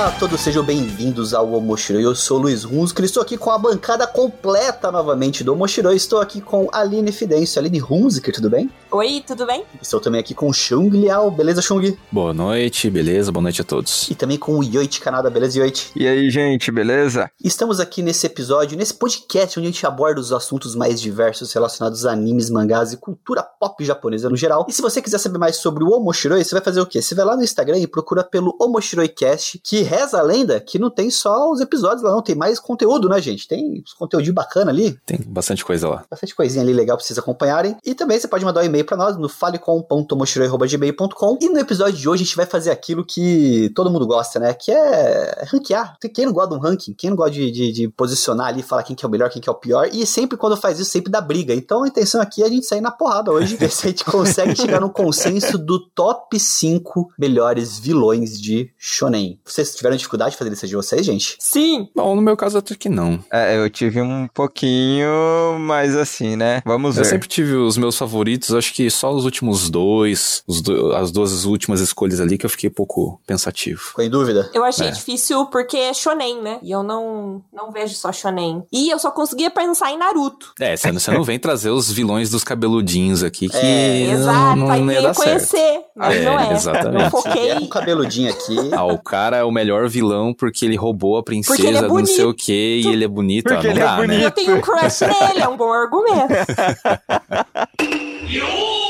Olá a todos, sejam bem-vindos ao Omoshiroi. Eu sou o Luiz Hunsker, estou aqui com a bancada completa novamente do Omoshiroi. Estou aqui com a Aline Fidêncio. Aline Hunsker, tudo bem? Oi, tudo bem? Estou também aqui com o Chung Liao, beleza, Chung? Boa noite, beleza? Boa noite a todos. E também com o Yoichi Kanada, beleza, Yoichi? E aí, gente, beleza? Estamos aqui nesse episódio, nesse podcast, onde a gente aborda os assuntos mais diversos relacionados a animes, mangás e cultura pop japonesa no geral. E se você quiser saber mais sobre o Omoshiroi, você vai fazer o quê? Você vai lá no Instagram e procura pelo Omoshiroicast, que reza a lenda que não tem só os episódios lá, não. Tem mais conteúdo, né, gente? Tem uns conteúdo bacana ali. Tem bastante coisa lá. Bastante coisinha ali legal pra vocês acompanharem. E também você pode mandar um e-mail pra nós no falecom.omoshiroi.gmail.com. E no episódio de hoje a gente vai fazer aquilo que todo mundo gosta, né? Que é ranquear. Tem quem não gosta de um ranking? Quem não gosta de, de, de posicionar ali, falar quem que é o melhor, quem que é o pior. E sempre quando faz isso, sempre dá briga. Então a intenção aqui é a gente sair na porrada hoje. ver se a gente consegue chegar num consenso do top 5 melhores vilões de Shonen. Vocês tiveram dificuldade de fazer lista de vocês, gente? Sim. Bom, no meu caso até que não. É, eu tive um pouquinho, mas assim, né? Vamos Eu ver. sempre tive os meus favoritos, acho que só os últimos dois, os do- as duas últimas escolhas ali que eu fiquei um pouco pensativo. Ficou em dúvida? Eu achei É. difícil porque é shonen, né? E eu não, não vejo só shonen. E eu só conseguia pensar em Naruto. É, você, você não vem trazer os vilões dos cabeludinhos aqui que É, Exato, não, aí não ia dar certo. conhecer. Mas É, não é. exatamente. Eu foquei. É o cabeludinho aqui. Ah, o cara é o melhor vilão porque ele roubou a princesa é não sei o que e ele é bonito. Porque ah, não ele é dá, né? bonito. Eu tenho um crush nele, é um bom argumento.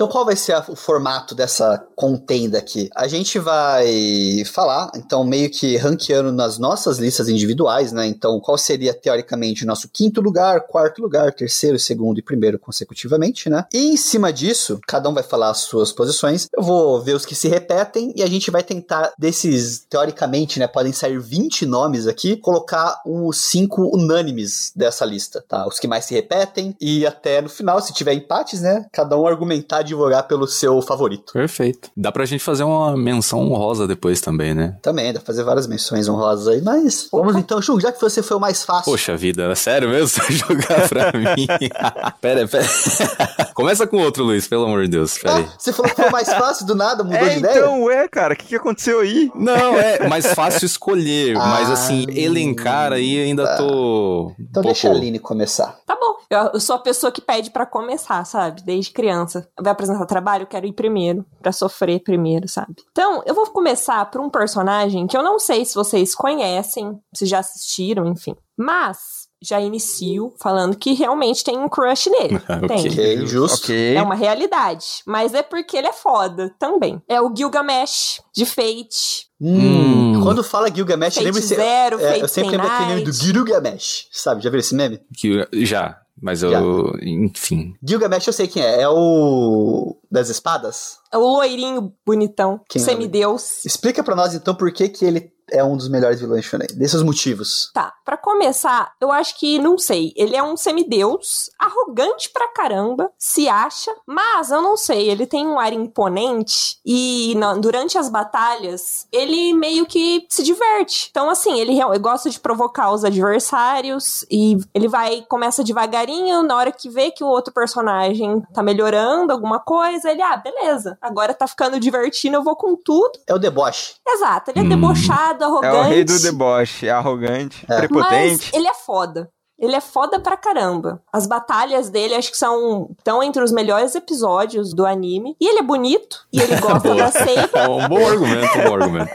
Então, qual vai ser a- o formato dessa contenda aqui? A gente vai falar, então, meio que ranqueando nas nossas listas individuais, né? Então, qual seria, teoricamente, o nosso quinto lugar, quarto lugar, terceiro, segundo e primeiro consecutivamente, né? E em cima disso, cada um vai falar as suas posições. Eu vou ver os que se repetem e a gente vai tentar, desses, teoricamente, né? Podem sair 20 nomes aqui, colocar os cinco unânimes dessa lista, tá? Os que mais se repetem e até no final, se tiver empates, né? Cada um argumentar, advogar pelo seu favorito. Perfeito. Dá pra gente fazer uma menção honrosa depois também, né? Também, dá pra fazer várias menções honrosas aí, mas vamos então, Chu, já que você foi o mais fácil. Poxa vida, é sério mesmo você jogar pra mim? pera, pera. Começa com outro, Luiz, pelo amor de Deus. Pera aí. Ah, você falou que foi o mais fácil do nada, mudou É, de ideia? então, ué, cara, o que, que aconteceu aí? Não, é mais fácil escolher, mas Ah, assim, elencar aí ainda tô. um Então deixa a Aline começar. Tá bom. Eu, eu sou a pessoa que pede pra começar, sabe? Desde criança. Vai apresentar trabalho, eu quero ir primeiro. Pra sofrer primeiro, sabe? Então, eu vou começar por um personagem que eu não sei se vocês conhecem, se já assistiram, enfim. Mas já inicio falando que realmente tem um crush nele. Ok. Tem. Justo. Ok. É uma realidade. Mas é porque ele é foda também. É o Gilgamesh, de Fate. Hum, Hum. Quando fala Gilgamesh, Fate lembra Zero, é, Fate Eu sempre lembro aquele meme do. Gilgamesh, sabe? Já viu esse meme? Que, já, mas eu. Já. Enfim. Gilgamesh eu sei quem é, é o das espadas? É o loirinho bonitão, Quem é semideus. Explica pra nós então por que que ele é um dos melhores vilões shonen, desses motivos. Tá, pra começar, eu acho que, não sei, ele é um semideus, arrogante pra caramba, se acha, mas eu não sei, ele tem um ar imponente e na- durante as batalhas, ele meio que se diverte. Então, assim, ele, ele gosta de provocar os adversários e ele vai, começa devagarinho, na hora que vê que o outro personagem tá melhorando alguma coisa, ele, ah, beleza, agora tá ficando divertido, eu vou com tudo. É o deboche. Exato, ele é Hum. debochado, arrogante. É o rei do deboche, arrogante, É. prepotente. Mas ele é foda. Ele é foda pra caramba. As batalhas dele acho que são estão entre os melhores episódios do anime. E ele é bonito. E ele gosta da Seiba. É um bom argumento, um bom argumento.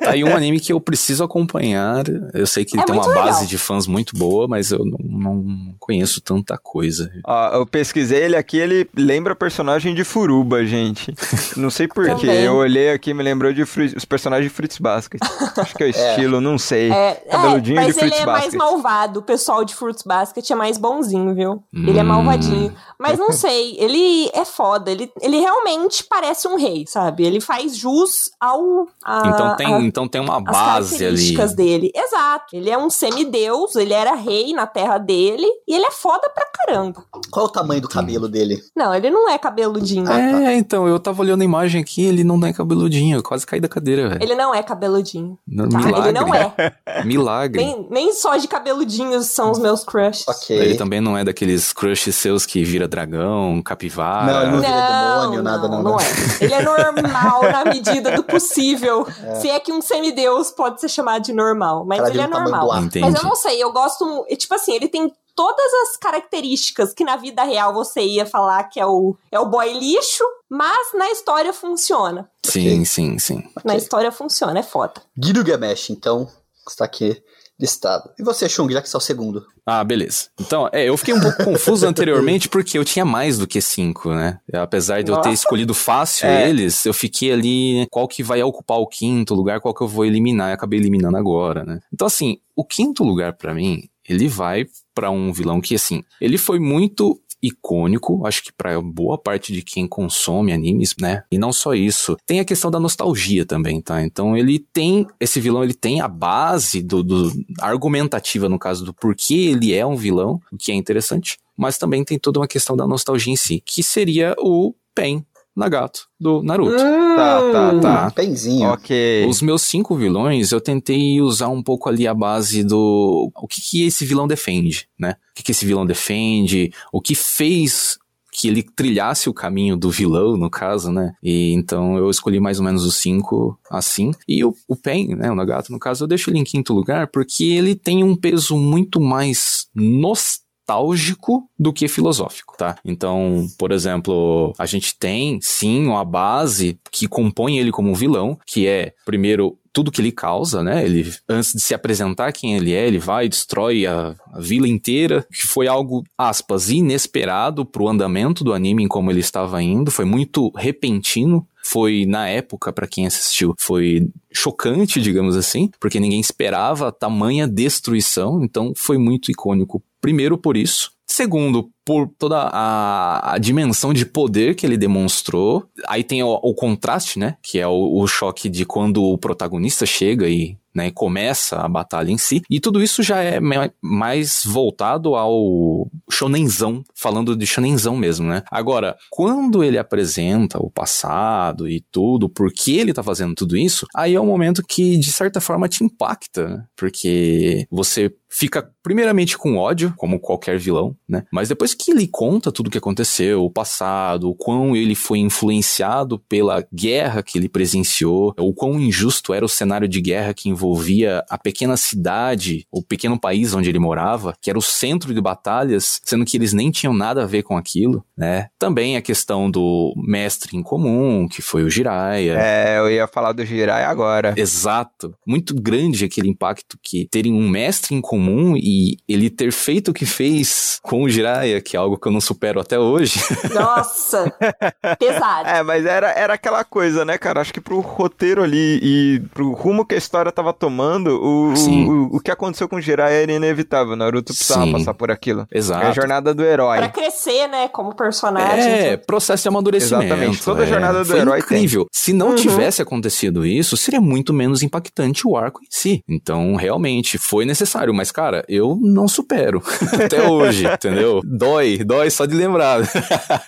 Tá aí um anime que eu preciso acompanhar. Eu sei que ele É tem uma legal. base de fãs muito boa, mas eu não, não conheço tanta coisa. Ó, eu pesquisei ele aqui, ele lembra personagem de Furuba, gente. Não sei porquê, eu olhei aqui me lembrou de os personagens de Fruits Basket. Acho que é o estilo, não sei. É, Cabeludinho é, de mas ele é mais Basket. Malvado. O pessoal de Fruits Basket é mais bonzinho, viu? Ele é Hum. malvadinho. Mas não sei, ele é foda. Ele, ele realmente parece um rei, sabe? Ele faz jus ao. a- Então tem, a- então tem uma as base ali. características dele. Exato. Ele é um semideus, ele era rei na terra dele e ele é foda pra caramba. Qual o tamanho do cabelo dele? Não, ele não é cabeludinho. É, então, eu tava olhando a imagem aqui, ele não é cabeludinho, eu quase caí da cadeira, velho. Ele não é cabeludinho. Não- Tá? Milagre. Ele não é. Milagre. Nem, nem só de cabeludinho peludinhos são os meus crushes. Ok. Ele também não é daqueles crushes seus que vira dragão, capivara. Não, ele não vira Não, demônio, nada, não, não, não. é. Ele é normal na medida do possível. Se é que um semideus pode ser chamado de normal, mas Cara, ele é é tamanho normal. Mas eu não sei, eu gosto. Tipo assim, ele tem todas as características que na vida real você ia falar que é o, é o boy lixo, mas na história funciona. Sim, sim, sim. Na história funciona, é foda. Gilgamesh, então, está aqui listado. E você, Chung, já que você é o segundo? Ah, beleza. Então, é, eu fiquei um pouco confuso anteriormente porque eu tinha mais do que cinco, né? Apesar de eu ter Nossa. escolhido fácil É. eles, eu fiquei ali, qual que vai ocupar o quinto lugar, qual que eu vou eliminar, e acabei eliminando agora, né? Então, assim, o quinto lugar pra mim, ele vai pra um vilão que, assim, ele foi muito icônico, acho que pra boa parte de quem consome animes, né? E não só isso, tem a questão da nostalgia também, tá? Então ele tem, esse vilão ele tem a base do, do argumentativa no caso do porquê ele é um vilão, o que é interessante, mas também tem toda uma questão da nostalgia em si, que seria o Pen Nagato do Naruto. Tá, tá, tá. Um penzinho. Ok. Os meus cinco vilões, eu tentei usar um pouco ali a base do. O que, que esse vilão defende, né? O que, que esse vilão defende, o que fez que ele trilhasse o caminho do vilão, no caso, né? E então eu escolhi mais ou menos os cinco assim. E o, o Pen, né? O Nagato, no caso, eu deixo ele em quinto lugar porque ele tem um peso muito mais nostálgico do que filosófico, tá? Então, por exemplo, a gente tem sim uma base que compõe ele como vilão, que é primeiro tudo que ele causa, né? Ele antes de se apresentar quem ele é, ele vai e destrói a, a vila inteira, que foi algo aspas inesperado pro andamento do anime em como ele estava indo, foi muito repentino. Foi, na época, pra quem assistiu, foi chocante, digamos assim, porque ninguém esperava tamanha destruição, então foi muito icônico. Primeiro por isso. Segundo, por toda a, a dimensão de poder que ele demonstrou. Aí tem o, o contraste, né? Que é o, o choque de quando o protagonista chega e né, começa a batalha em si. E tudo isso já é mais voltado ao shonenzão, falando de shonenzão mesmo, né? Agora, quando ele apresenta o passado e tudo, por que ele tá fazendo tudo isso, aí é um momento que, de certa forma, te impacta, né? Porque você fica primeiramente com ódio, como qualquer vilão, né? Mas depois que ele conta tudo o que aconteceu, o passado, o quão ele foi influenciado pela guerra que ele presenciou, o quão injusto era o cenário de guerra que envolvia a pequena cidade, o pequeno país onde ele morava, que era o centro de batalhas, sendo que eles nem tinham nada a ver com aquilo, né? Também a questão do mestre em comum, que foi o Jiraiya. É, eu ia falar do Jirai agora. Exato. Muito grande aquele impacto que terem um mestre em comum e ele ter feito o que fez com o Jiraiya, que é algo que eu não supero até hoje. Nossa, pesado. É, mas era, era aquela coisa, né, cara? Acho que pro roteiro ali e pro rumo que a história tava tomando, o, o, o que aconteceu com o Jirai era inevitável. Naruto precisava Sim. passar por aquilo. É a Exato. jornada do herói. Pra crescer, né, como personagem. É, processo de amadurecimento. Exatamente. Toda é. jornada do Foi herói incrível. Se não Uhum. tivesse acontecido isso, seria muito menos impactante o arco em si. Então, realmente, foi necessário. Mas, cara, eu não supero. Até hoje, entendeu? Dói, dói só de lembrar.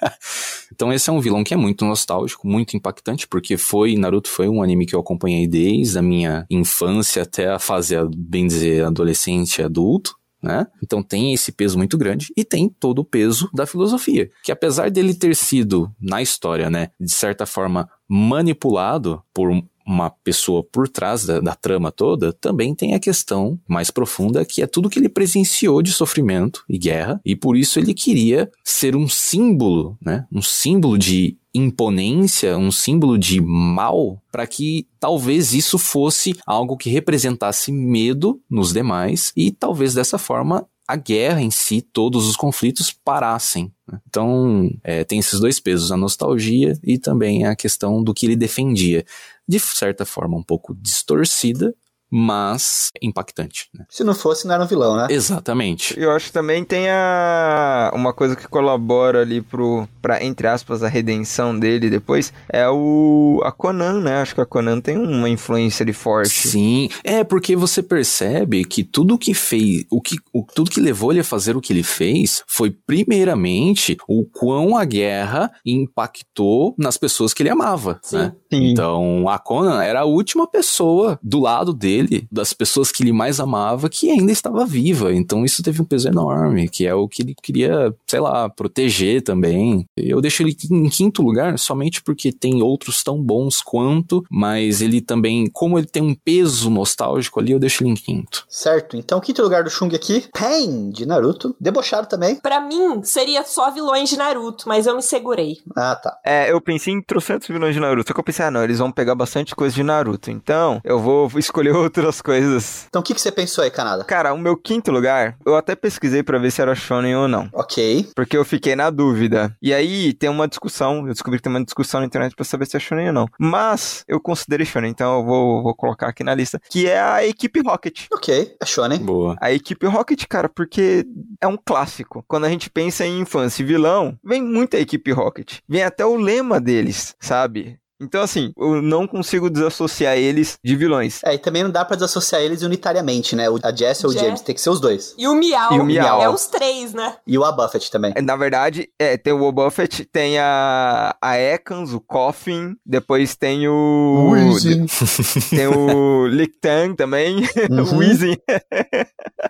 então, esse é um vilão que é muito nostálgico, muito impactante, porque foi, Naruto foi um anime que eu acompanhei desde a minha infância até a fase, bem dizer, adolescente e adulto né? Então tem esse peso muito grande e tem todo o peso da filosofia, que apesar dele ter sido na história, né, de certa forma manipulado por uma pessoa por trás da, da trama toda, também tem a questão mais profunda que é tudo que ele presenciou de sofrimento e guerra e por isso ele queria ser um símbolo, né, um símbolo de imponência, um símbolo de mal, para que talvez isso fosse algo que representasse medo nos demais e talvez dessa forma a guerra em si, todos os conflitos parassem. né? Então, é, tem esses dois pesos, a nostalgia e também a questão do que ele defendia. De certa forma, um pouco distorcida, mas impactante. Né? Se não fosse, não era um vilão, né? Exatamente. Eu acho que também tem a... uma coisa que colabora ali pro, pra, entre aspas, a redenção dele depois, é o a Conan, né? Acho que a Conan tem uma influência ali forte. Sim, é porque você percebe que tudo que fez, o que, o, tudo que levou ele a fazer o que ele fez foi primeiramente o quão a guerra impactou nas pessoas que ele amava, Sim. né? Sim. Então a Conan era a última pessoa do lado dele dele, das pessoas que ele mais amava, que ainda estava viva. Então isso teve um peso enorme, que é o que ele queria, sei lá, proteger também. Eu deixo ele em quinto lugar somente porque tem outros tão bons quanto, mas ele também, como ele tem um peso nostálgico ali, eu deixo ele em quinto. Certo, então quinto lugar do Shung aqui, Pain, de Naruto. Debochado também. Pra mim, seria só vilões de Naruto, mas eu me segurei. Ah, tá. É, eu pensei em trocentos vilões de Naruto, só que eu pensei, ah não, eles vão pegar bastante coisa de Naruto, então eu vou escolher outras coisas. Então o que, que você pensou aí, Canada? Cara, o meu quinto lugar, eu até pesquisei pra ver se era shonen ou não. Ok. Porque eu fiquei na dúvida. E aí tem uma discussão, eu descobri que tem uma discussão na internet pra saber se é shonen ou não. Mas eu considerei shonen, então eu vou, vou colocar aqui na lista, que é a equipe Rocket. Ok, é shonen. Boa. A equipe Rocket, cara, porque é um clássico. Quando a gente pensa em infância e vilão, vem muita equipe Rocket. Vem até o lema deles, sabe? Então, assim, eu não consigo desassociar eles de vilões. É, e também não dá pra desassociar eles unitariamente, né? O- A Jess ou o. James, tem que ser os dois. E o Miau, E o Miau. é os três, né? E o A Buffett também. Na verdade, é, tem o Buffett, tem a, a Ekans, o Coffin, depois tem o... Tem o Lictan também, Uhum. o Weezing.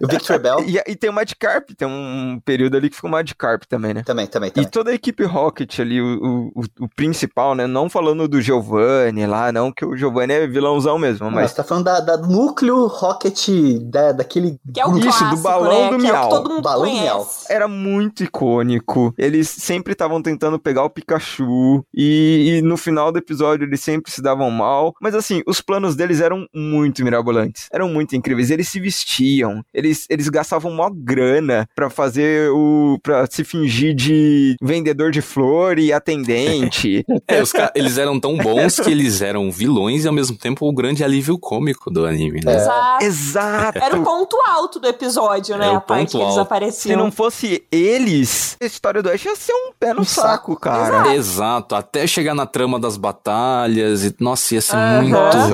o Victor Bell E, e tem o Madcarp, tem um período ali que ficou o Madcarp também, né? também, também, E também. toda a equipe Rocket ali, o, o, o principal, né? Não falando do Giovanni lá, não, que o Giovanni é vilãozão mesmo, Mas mas você tá falando da, da- do núcleo Rocket, da, daquele Que é o Isso, do clássico, balão né? do que é o que todo mundo Balão do conhece. Miau. era muito icônico. Eles sempre estavam tentando pegar o Pikachu e, e no final do episódio eles sempre se davam mal. Mas assim, os planos deles eram muito mirabolantes, eram muito incríveis. Eles se vestiam, eles, eles gastavam mó grana pra fazer o. pra se fingir de vendedor de flor e atendente. É, os eles eram tão bons que eles eram vilões e ao mesmo tempo o grande alívio cômico do anime, né? Exato. Exato! Era o ponto alto do episódio, né? O a parte ponto que eles alto. Se apareciam. não fosse eles, a história do Ash ia ser um pé no Um saco, saco. cara. Exato, até chegar na trama das batalhas e nossa, ia ser Aham. muito Nossa,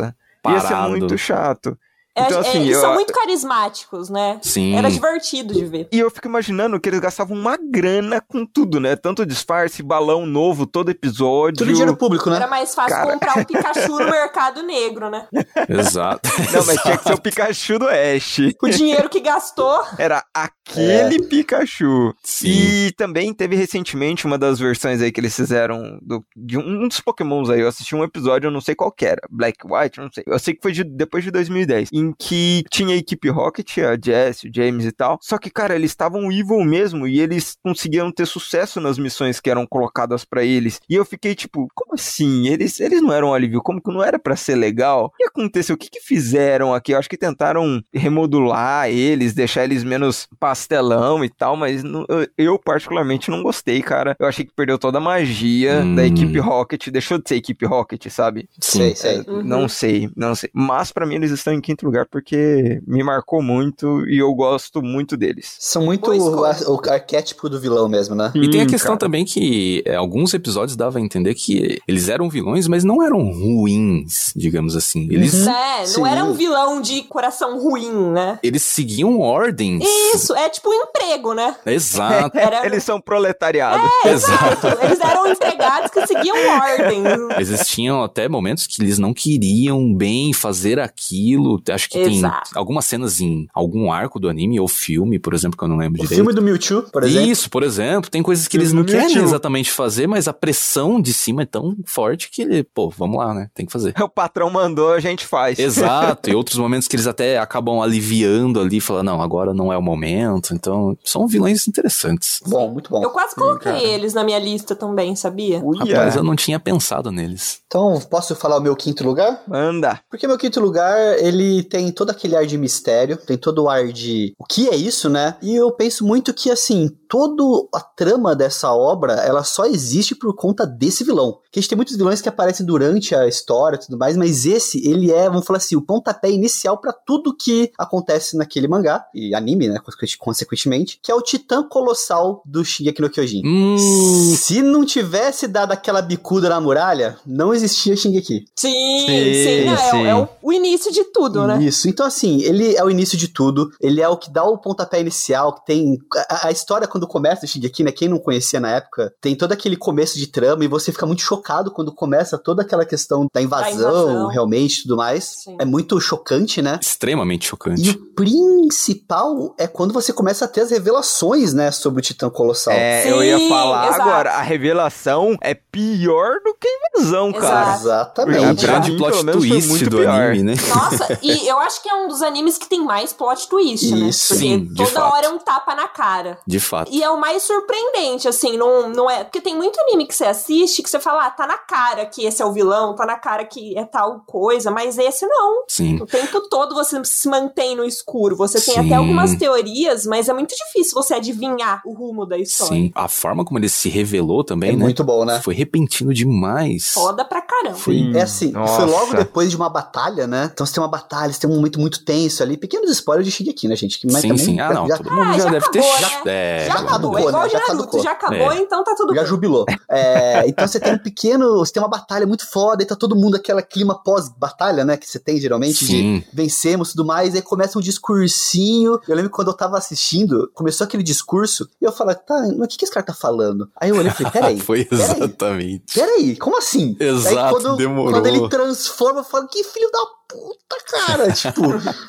ia ser parado. muito chato. É, Então, é, assim, eles eu- são muito carismáticos, né? Sim. Era divertido de ver. E eu fico imaginando que eles gastavam uma grana com tudo, né? Tanto disfarce, balão novo, todo episódio. Tudo dinheiro público, né? Era mais fácil Cara. comprar um Pikachu no mercado negro, né? Exato. Não, mas tinha que ser o Pikachu do Ash. O dinheiro que gastou. Era aquele Pikachu. Sim. E também teve recentemente uma das versões aí que eles fizeram do, de um, um dos Pokémons aí. Eu assisti um episódio, eu não sei qual que era. Black White, não sei. Eu sei que foi de- depois de 2010. Em que tinha a equipe Rocket, a Jess, o James e tal. Só que, cara, eles estavam evil mesmo e eles conseguiam ter sucesso nas missões que eram colocadas pra eles. E eu fiquei tipo, como assim? Eles, eles não eram alívio? Como que não era pra ser legal? O que aconteceu? O que que fizeram aqui? Eu acho que tentaram remodular eles, deixar eles menos pastelão e tal, mas não- eu, eu particularmente não gostei, cara. Eu achei que perdeu toda a magia Hum. da equipe Rocket, deixou de ser equipe Rocket, sabe? Sei, sei. Uhum. Não sei, não sei. Mas pra mim eles estão em quinto lugar porque me marcou muito e eu gosto muito deles. São muito ar- o arquétipo do vilão mesmo, né? E tem a Hum, questão cara. também que é, alguns episódios davam a entender que eles eram vilões, mas não eram ruins, digamos assim. Eles, Uhum. É, não Sim. era um vilão de coração ruim, né? eles seguiam ordens. Isso, é tipo um emprego, né? Exato. Era... Eles são proletariado. Exato. Eles eram empregados que seguiam ordens. Existiam até momentos que eles não queriam bem fazer aquilo. Acho que Exato. tem algumas cenas em algum arco do anime ou filme, por exemplo, que eu não lembro O direito. filme do Mewtwo, por exemplo. Isso, por exemplo, tem coisas que Filme eles não do querem Mewtwo. exatamente fazer, mas a pressão de cima é tão forte que ele, pô, vamos lá, né? Tem que fazer. O patrão mandou, a gente faz. Exato, e outros momentos que eles até acabam aliviando ali, falando, não, agora não é o momento. Então, são vilões interessantes. Bom, muito bom. Eu quase coloquei eles na minha lista também, sabia? Uia. Rapaz, eu não tinha pensado neles. Então, posso falar o meu quinto lugar? Manda. Porque meu quinto lugar, ele tem todo aquele ar de mistério, tem todo o ar de o que é isso, né? E eu penso muito que, assim, toda a trama dessa obra, ela só existe por conta desse vilão. Que a gente tem muitos vilões que aparecem durante a história e tudo mais, mas esse, ele é, vamos falar assim, o pontapé inicial pra tudo que acontece naquele mangá, e anime, né, consequentemente- que é o titã colossal do Shingeki no Kyojin. Hum, Se não tivesse dado aquela bicuda na muralha, não existia Shingeki. Sim, Sim, sim, não, é- sim. É, o, o início de tudo, né? Isso. Então, assim, ele é o início de tudo. Ele é o que dá o pontapé inicial, que tem. A, a história, quando começa o Shingeki, né? Quem não conhecia na época, tem todo aquele começo de trama e você fica muito chocado chocado quando começa toda aquela questão da invasão, invasão. realmente, e tudo mais. Sim. É muito chocante, né? Extremamente E chocante. o principal é quando você começa a ter as revelações, né, sobre o Titã Colossal. É, eu ia Sim, falar exato. agora, a revelação é pior que a invasão, cara. Exato. Exatamente. É o Pra grande mim, plot twist muito do pior. anime, né? Nossa, e eu acho que é um dos animes que tem mais plot twist, né? Isso. Porque Sim, de toda fato. hora é um tapa na cara. De fato. E é o mais surpreendente, assim, não, não é. Porque tem muito anime que você assiste que você fala, ah, tá na cara que esse é o vilão, tá na cara que é tal coisa, mas esse não. Sim. O tempo todo você se mantém no escuro. Você tem Sim. até algumas teorias, mas é muito difícil você adivinhar o rumo da história. Sim. A forma como ele se revelou também, É né? muito bom, né? Foi repentino demais. Foda pra caramba. Sim. É assim, Nossa. foi logo depois de uma batalha, né? Então você tem uma batalha, você tem um momento muito tenso ali. Pequenos spoilers de Shingeki, né, gente? Que- Mas sim, também sim. Ah, não. já, todo mundo Ah, já, já deve ter. acabou, já, né? é, já já acabou. acabou, É igual né? de Já Naruto, caducou. já acabou, É. então tá tudo já bem. jubilou. É, então você tem um pequeno. Você tem uma batalha muito foda e tá todo mundo aquele clima pós-batalha, né? Que você tem geralmente de Sim. vencemos e tudo mais. E aí começa um discursinho. Eu lembro que quando eu tava assistindo, começou aquele discurso e eu falei, tá, mas o que, que esse cara tá falando? Aí eu olhei e falei, peraí. Foi peraí. exatamente. Peraí, como assim? Exato, Aí quando, demorou. quando ele transforma, eu falo, que filho da puta, cara. tipo,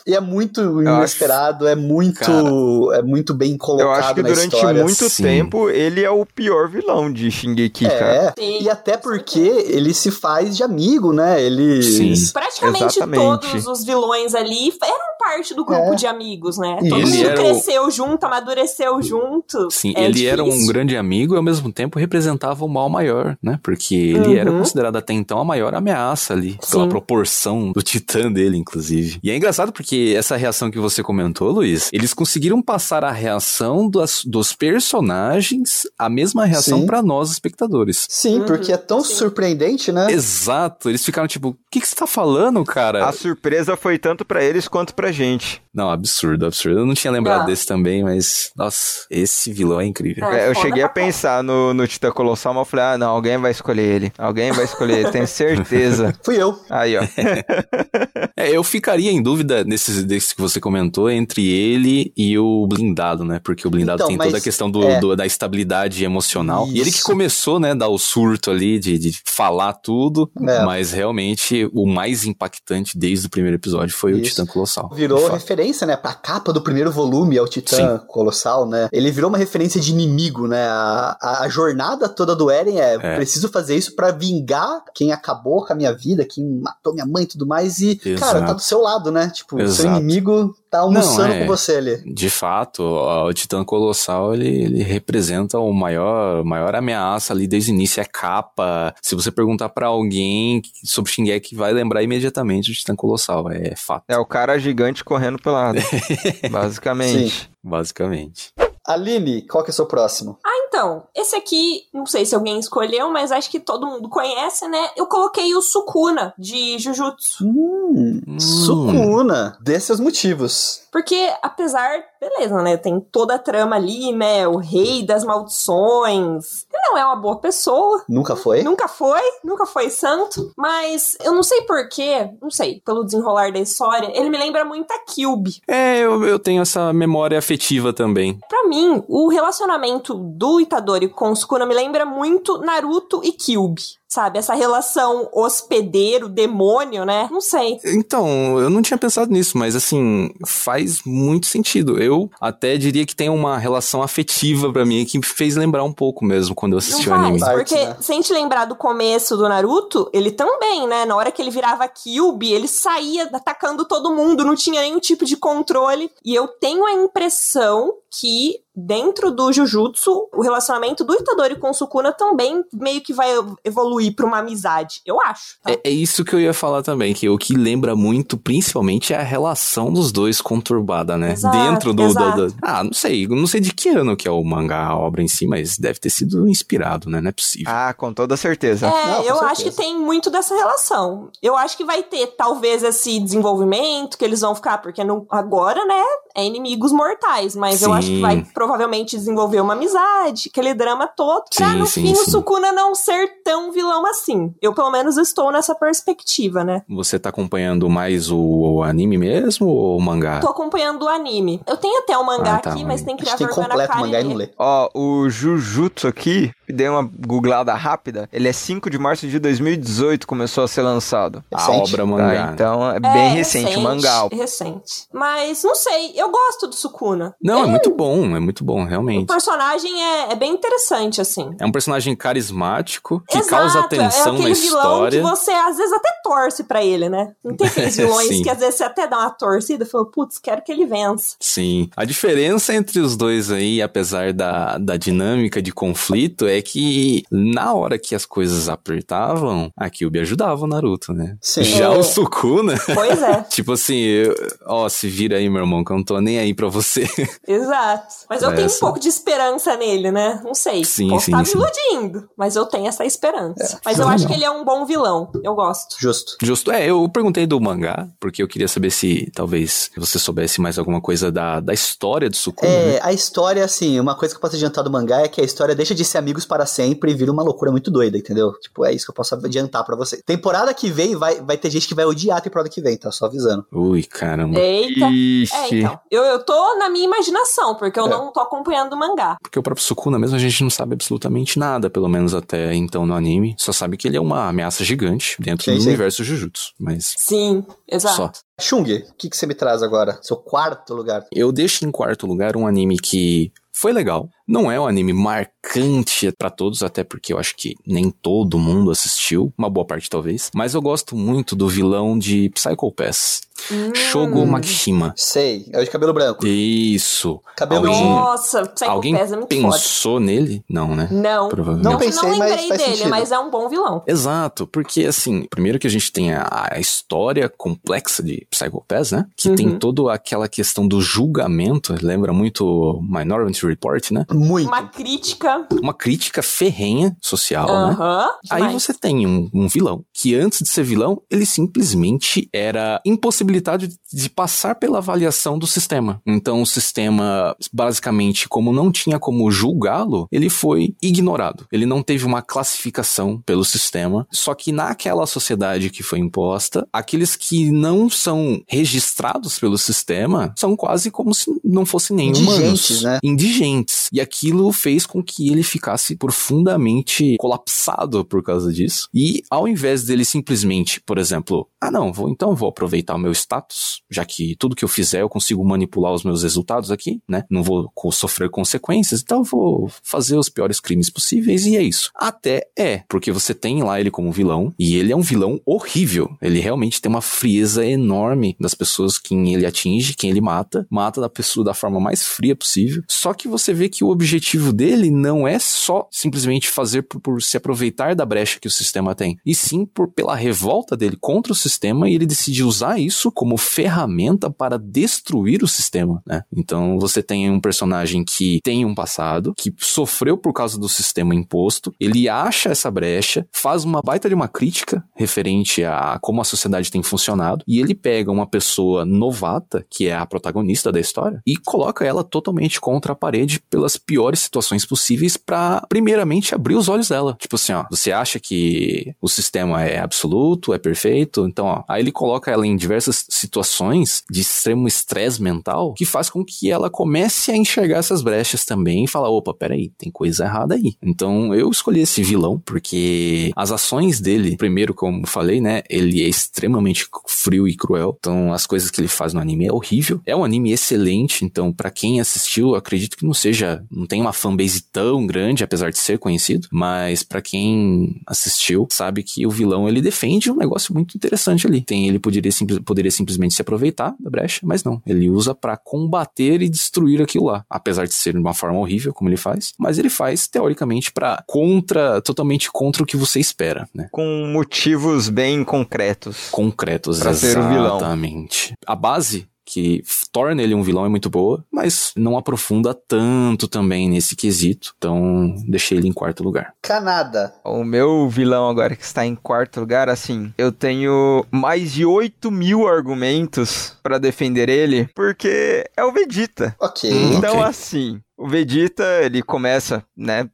e é muito inesperado, é muito. É muito bem colocado Eu acho que na durante história. muito Sim. tempo ele é o pior vilão de Shingeki, cara. É, Sim, e até porque ele se faz de amigo, né? Ele. Sim. Praticamente Exatamente. todos os vilões ali eram parte do grupo É. de amigos, né? E Todo ele mundo era o- cresceu junto, amadureceu junto. Sim, É ele era um difícil. grande amigo e ao mesmo tempo representava o mal maior, né? Porque ele era Uhum. considerado até então a maior ameaça ali, pela Sim. proporção do titã dele, inclusive. E é engraçado porque essa reação que você comentou, Luiz, eles conseguiram passar a reação das- dos personagens, a mesma reação pra nós, espectadores. Sim, Uhum, porque é tão sim. surpreendente, né? Exato, eles ficaram tipo, o que, que você tá falando, cara? A surpresa foi tanto pra eles quanto pra gente. Não, absurdo, absurdo. Eu não tinha lembrado Ah. desse também, mas, nossa, esse vilão é incrível. É, É, eu cheguei a pensar no, no Titã Colossal, mas eu falei, ah, não, alguém vai escolher ele. Alguém vai escolher ele, tenho certeza. Fui eu. Aí, ó. É, eu ficaria em dúvida nesses desses que você comentou entre ele e o blindado, né? Porque o blindado Então, tem toda a questão do, é. do- da estabilidade emocional. E ele que Isso. começou, né, dar o surto ali de, de falar tudo, É. mas realmente o mais impactante desde o primeiro episódio foi o Isso. Titã Colossal. Virou referência, né, pra capa do primeiro volume, ao Titã Colossal, né? Ele virou uma referência de inimigo, né? A, a, a jornada toda do Eren é, É. preciso fazer isso pra vingar quem acabou com a minha vida, quem matou minha mãe e tudo mais. E, cara, Exato. tá do seu lado, né? Tipo, o seu Exato. inimigo tá almoçando Não, é. com você ali. De fato, o Titã Colossal, ele, ele representa o maior, maior ameaça ali desde o início, é capa. Se você perguntar pra alguém sobre Shingeki, vai lembrar imediatamente do Titã Colossal, é fato, É o cara gigante correndo pelado. Basicamente. basicamente. Aline, qual que é o seu próximo? Então, esse aqui, não sei se alguém escolheu, mas acho que todo mundo conhece, né? Eu coloquei o Sukuna, de Jujutsu. Hum, Hum. Sukuna, desses motivos. Porque, apesar, beleza, né? Tem toda a trama ali, né? O rei das maldições. Ele não é uma boa pessoa. Nunca foi? Nunca foi, nunca foi santo. Mas eu não sei porquê, não sei, pelo desenrolar da história, ele me lembra muito a Kyubi. É, eu, eu tenho essa memória afetiva também. Pra mim, o relacionamento do Itadori com o Sukuna me lembra muito Naruto e Kyubi. Sabe? Essa relação hospedeiro, demônio, né? Não sei. Então, eu não tinha pensado nisso, mas assim, faz muito sentido. Eu até diria que tem uma relação afetiva pra mim que me fez lembrar um pouco mesmo quando eu Não assisti o anime. faz, porque né? se a gente lembrar do começo do Naruto, ele também, né? Na hora que ele virava Kyubi, ele saía atacando todo mundo, não tinha nenhum tipo de controle. E eu tenho a impressão que dentro do Jujutsu, o relacionamento do Itadori com o Sukuna também meio que vai evoluir pra uma amizade. Eu acho. tá? É, é isso que eu ia falar também, que o que lembra muito, principalmente, é a relação dos dois conturbada, né? Exato, Dentro do, do- exato. do- Ah, não sei, não sei de que ano que é o mangá, a obra em si, mas deve ter sido inspirado, né? Não é possível. Ah, com toda certeza. É, Não, eu acho certeza. que tem muito dessa relação. Eu acho que vai ter, talvez, esse desenvolvimento que eles vão ficar, porque não, agora, né, é inimigos mortais, mas eu Sim. acho que vai provavelmente desenvolver uma amizade, aquele drama todo, pra Sim, no sim, fim o sim. Sukuna não ser tão vilão assim. Eu, pelo menos, estou nessa perspectiva, né? Você tá acompanhando mais o, o anime mesmo ou o mangá? Tô acompanhando o anime. Eu tenho até o mangá Ah, tá, aqui, mas tem que criar vergonha na o cara mangá não ler. lê. Ó, o Jujutsu aqui, dei uma googlada rápida, ele é 5 de março de 2018 começou a ser lançado. A Recente. obra Tá, mangá. né? então é bem recente, o mangá. Recente. Mas não sei, eu gosto do Sukuna. Não, é Ele- muito bom, é muito bom, O realmente. personagem é, é bem interessante, assim. É um personagem carismático, que Exato, causa é atenção na aquele vilão história. que você às vezes até torce pra ele, né? Não tem aqueles vilões Sim. que às vezes você até dá uma torcida e fala, putz, quero que ele vença. Sim. A diferença entre os dois aí, apesar da, da dinâmica de conflito, é que na hora que as coisas apertavam, a Kyuubi ajudava o Naruto, né? Sim. Já É. o Sukuna, Pois é, tipo assim, eu- ó, se vira aí, meu irmão, que eu não tô nem aí pra você. exato. Mas eu tenho um pouco de esperança nele, né? Não sei. Sim, Posso sim, estar sim. me iludindo, mas eu tenho essa esperança. mas eu não, acho que ele é um bom vilão. Eu gosto. Justo. Justo. É, eu perguntei do mangá, porque eu queria saber se talvez você soubesse mais alguma coisa da, da história do Sukuna. né? É, a história, assim, uma coisa que eu posso adiantar do mangá é que a história deixa de ser amigos para sempre e vira uma loucura muito doida, entendeu? Tipo, é isso que eu posso adiantar pra você. Temporada que vem, vai, vai ter gente que vai odiar a temporada que vem, tá? Só avisando. Ui, caramba. Eita. É, Ixi. então. Eu, eu tô na minha imaginação, porque eu É. não tô acompanhando o mangá. Porque o próprio Sukuna mesmo a gente não sabe absolutamente nada, pelo menos até então no anime. Só sabe que ele é uma ameaça gigante dentro Sim, do sim. universo Jujutsu. Mas Sim, exato. só. Chung, o que, que você me traz agora? Seu quarto lugar. Eu deixo em quarto lugar um anime que foi legal. Não é um anime marcante pra todos, até porque eu acho que nem todo mundo assistiu, uma boa parte talvez. Mas eu gosto muito do vilão de Psycho Pass, Hum. Shogo Makishima. Sei, é o de cabelo branco. Isso. Cabelo Alguém- Nossa, Psycho Alguém Pass é muito foda. pensou nele? Não, né? Não. Provavelmente. Não Não, pensei, não mas lembrei faz dele, sentido. mas é um bom vilão. Exato, porque assim, primeiro que a gente tem a, a história complexa de Psycho Pass, né? Que Uhum. tem toda aquela questão do julgamento, lembra muito Minority Report, né? Muito. Uma crítica. Uma crítica ferrenha social, né? Aham. Aí demais. você tem um, um vilão que antes de ser vilão, ele simplesmente era impossibilitado de, de passar pela avaliação do sistema. Então o sistema, basicamente, como não tinha como julgá-lo, ele foi ignorado. Ele não teve uma classificação pelo sistema. Só que naquela sociedade que foi imposta, aqueles que não são registrados pelo sistema são quase como se não fossem nem Indigentes, humanos. né? Indigentes. E aquilo fez com que ele ficasse profundamente colapsado por causa disso. E ao invés dele simplesmente, por exemplo, ah não, vou então vou aproveitar o meu status, já que tudo que eu fizer eu consigo manipular os meus resultados aqui, né? Não vou sofrer consequências, então vou fazer os piores crimes possíveis e é isso. Até é, porque você tem lá ele como vilão e ele é um vilão horrível. Ele realmente tem uma frieza enorme das pessoas quem ele atinge, quem ele mata, mata da pessoa da forma mais fria possível. Só que você vê que o objetivo dele não é só simplesmente fazer por, por se aproveitar da brecha que o sistema tem, e sim por pela revolta dele contra o sistema e ele decide usar isso como ferramenta para destruir o sistema, né? Então você tem um personagem que tem um passado, que sofreu por causa do sistema imposto, ele acha essa brecha, faz uma baita de uma crítica referente a como a sociedade tem funcionado, e ele pega uma pessoa novata, que é a protagonista da história, e coloca ela totalmente contra a parede pelas piores situações possíveis para primeiramente abrir os olhos dela. Tipo assim, ó, você acha que o sistema é absoluto, é perfeito? Então, ó, aí ele coloca ela em diversas situações de extremo estresse mental que faz com que ela comece a enxergar essas brechas também e falar, opa, peraí, tem coisa errada aí. Então, eu escolhi esse vilão porque as ações dele, primeiro, como falei, né, ele é extremamente frio e cruel. Então, as coisas que ele faz no anime é horrível. É um anime excelente, então, para quem assistiu, acredito que não seja, não tem uma fanbase tão grande, apesar de ser conhecido, mas para quem assistiu, sabe que o vilão ele defende um negócio muito interessante ali. Tem, ele poderia, simples, poderia simplesmente se aproveitar da brecha, mas não. Ele usa para combater e destruir aquilo lá. Apesar de ser de uma forma horrível, como ele faz, mas ele faz, teoricamente, para contra, totalmente contra o que você espera, né? Com motivos bem concretos. concretos, Pra ser o vilão. exatamente. A base que torna ele um vilão é muito boa, mas não aprofunda tanto também nesse quesito. Então, deixei ele em quarto lugar. Canadá. O meu vilão agora que está em quarto lugar, assim, eu tenho mais de 8 mil argumentos pra defender ele, porque é o Vegeta. Ok. Então, ok. assim, o Vegeta, ele começa, né?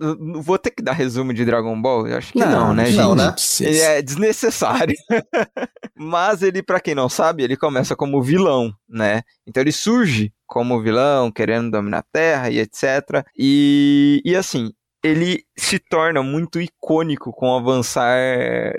eu- Vou ter que dar resumo de Dragon Ball? Eu acho que não, né, gente? não, né? Ele é desnecessário. Mas ele, pra quem não sabe, ele começa como vilão, né? Então ele surge como vilão, querendo dominar a Terra e etc. E, e assim, ele se torna muito icônico com o avançar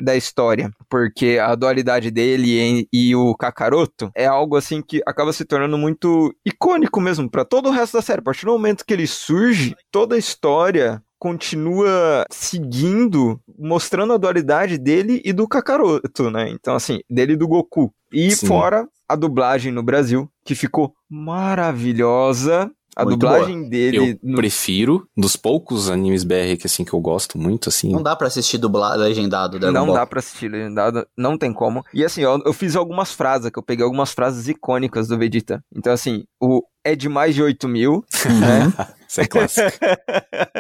da história, porque a dualidade dele e, e o Kakaroto é algo assim que acaba se tornando muito icônico mesmo para todo o resto da série. A partir do momento que ele surge, toda a história continua seguindo, mostrando a dualidade dele e do Kakaroto, né? Então, assim, dele e do Goku. E Sim. fora a dublagem no Brasil, que ficou maravilhosa. A muito dublagem boa. dele. Eu no... prefiro, dos poucos animes BR que, assim, que eu gosto muito, assim. Não dá pra assistir dublado, legendado, Dragon Não Ball. dá pra assistir legendado, não tem como. E assim, eu, eu fiz algumas frases, que eu peguei algumas frases icônicas do Vegeta. Então, assim, o é de mais de 8 mil, né? Isso é clássico.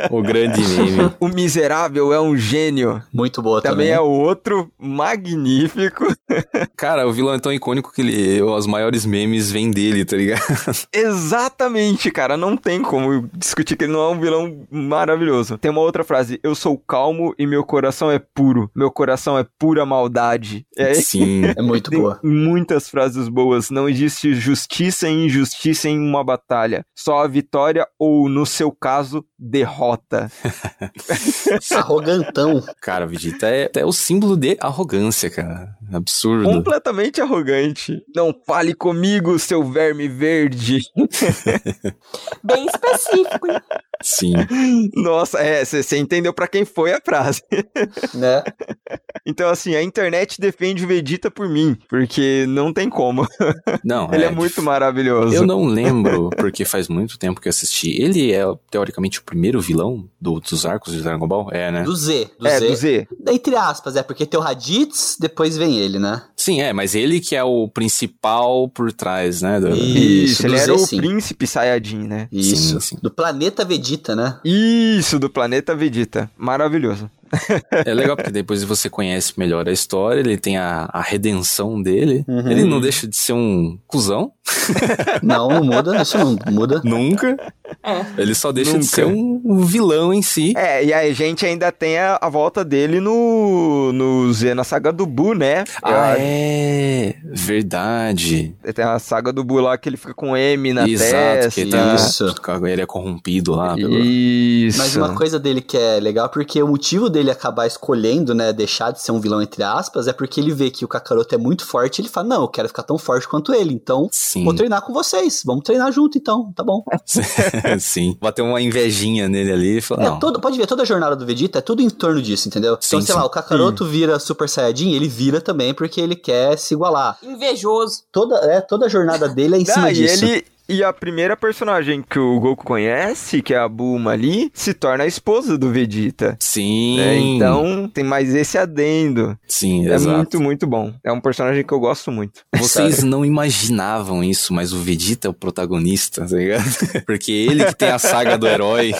o grande meme. O miserável é um gênio. Muito boa também. Também é outro magnífico. Cara, o vilão é tão icônico que ele, os maiores memes vêm dele, tá ligado? Exatamente, cara. Não tem como discutir que ele não é um vilão maravilhoso. Tem uma outra frase. Eu sou calmo e meu coração é puro. Meu coração é pura maldade. É, Sim, é muito boa. Muitas frases boas. Não existe justiça e injustiça em uma batalha. Só a vitória ou, no seu caso, derrota. Arrogantão. Cara, Vegeta é, é o símbolo de arrogância, cara. Absurdo. Completamente arrogante. Não fale comigo, seu verme verde. Bem específico, hein? Sim. Nossa, é, você entendeu para quem foi a frase. Né? Então, assim, a internet defende o Vegeta por mim, porque não tem como. Não, Ele é, é muito maravilhoso. Eu não lembro, porque faz muito tempo que assisti. Ele é, teoricamente, o primeiro vilão do, dos arcos de Dragon Ball? É, né? Do Z. Do é, Z. do Z. Entre aspas, é, porque tem o Raditz, depois vem ele, né? Sim, é, mas ele que é o principal por trás, né? Do... Isso, ele Z, era o sim. príncipe Saiyajin, né? Isso, sim, sim. do planeta Vegeta, né? Isso, do planeta Vegeta. Maravilhoso. É legal porque depois você conhece melhor a história, ele tem a, a redenção dele. Uhum. Ele não deixa de ser um cuzão. Não, não muda, isso não muda. Nunca. É. Ele só deixa Nunca. de ser um, vilão em si. É, e a gente ainda tem a, a volta dele no, no Z, na saga do Buu, né? Ah, é. Verdade. Tem a saga do Buu lá que ele fica com M na Exato, testa. Que tá, Isso. Ele é corrompido lá. Pelo... Isso. Mas uma coisa dele que é legal, porque o motivo dele acabar escolhendo, né, deixar de ser um vilão entre aspas, é porque ele vê que o Kakaroto é muito forte, ele fala, não, eu quero ficar tão forte quanto ele, então Sim. Vou treinar com vocês, vamos treinar junto então, tá bom. Sim, bater uma invejinha nele ali e falar, é, não. Todo, pode ver, toda a jornada do Vegeta é tudo em torno disso, entendeu? Sim, então, sei sim. lá, o Kakaroto sim. vira Super Saiyajin, ele vira também porque ele quer se igualar. Invejoso. Toda, é, toda a jornada dele é em cima disso. Ele, e a primeira personagem que o Goku conhece, que é a Bulma ali, se torna a esposa do Vegeta. Sim. É, então tem mais esse adendo. Sim, é exato. muito, muito bom. É um personagem que eu gosto muito. Vocês não imaginavam isso, mas o Vegeta é o protagonista, tá ligado? Porque ele que tem a saga do herói,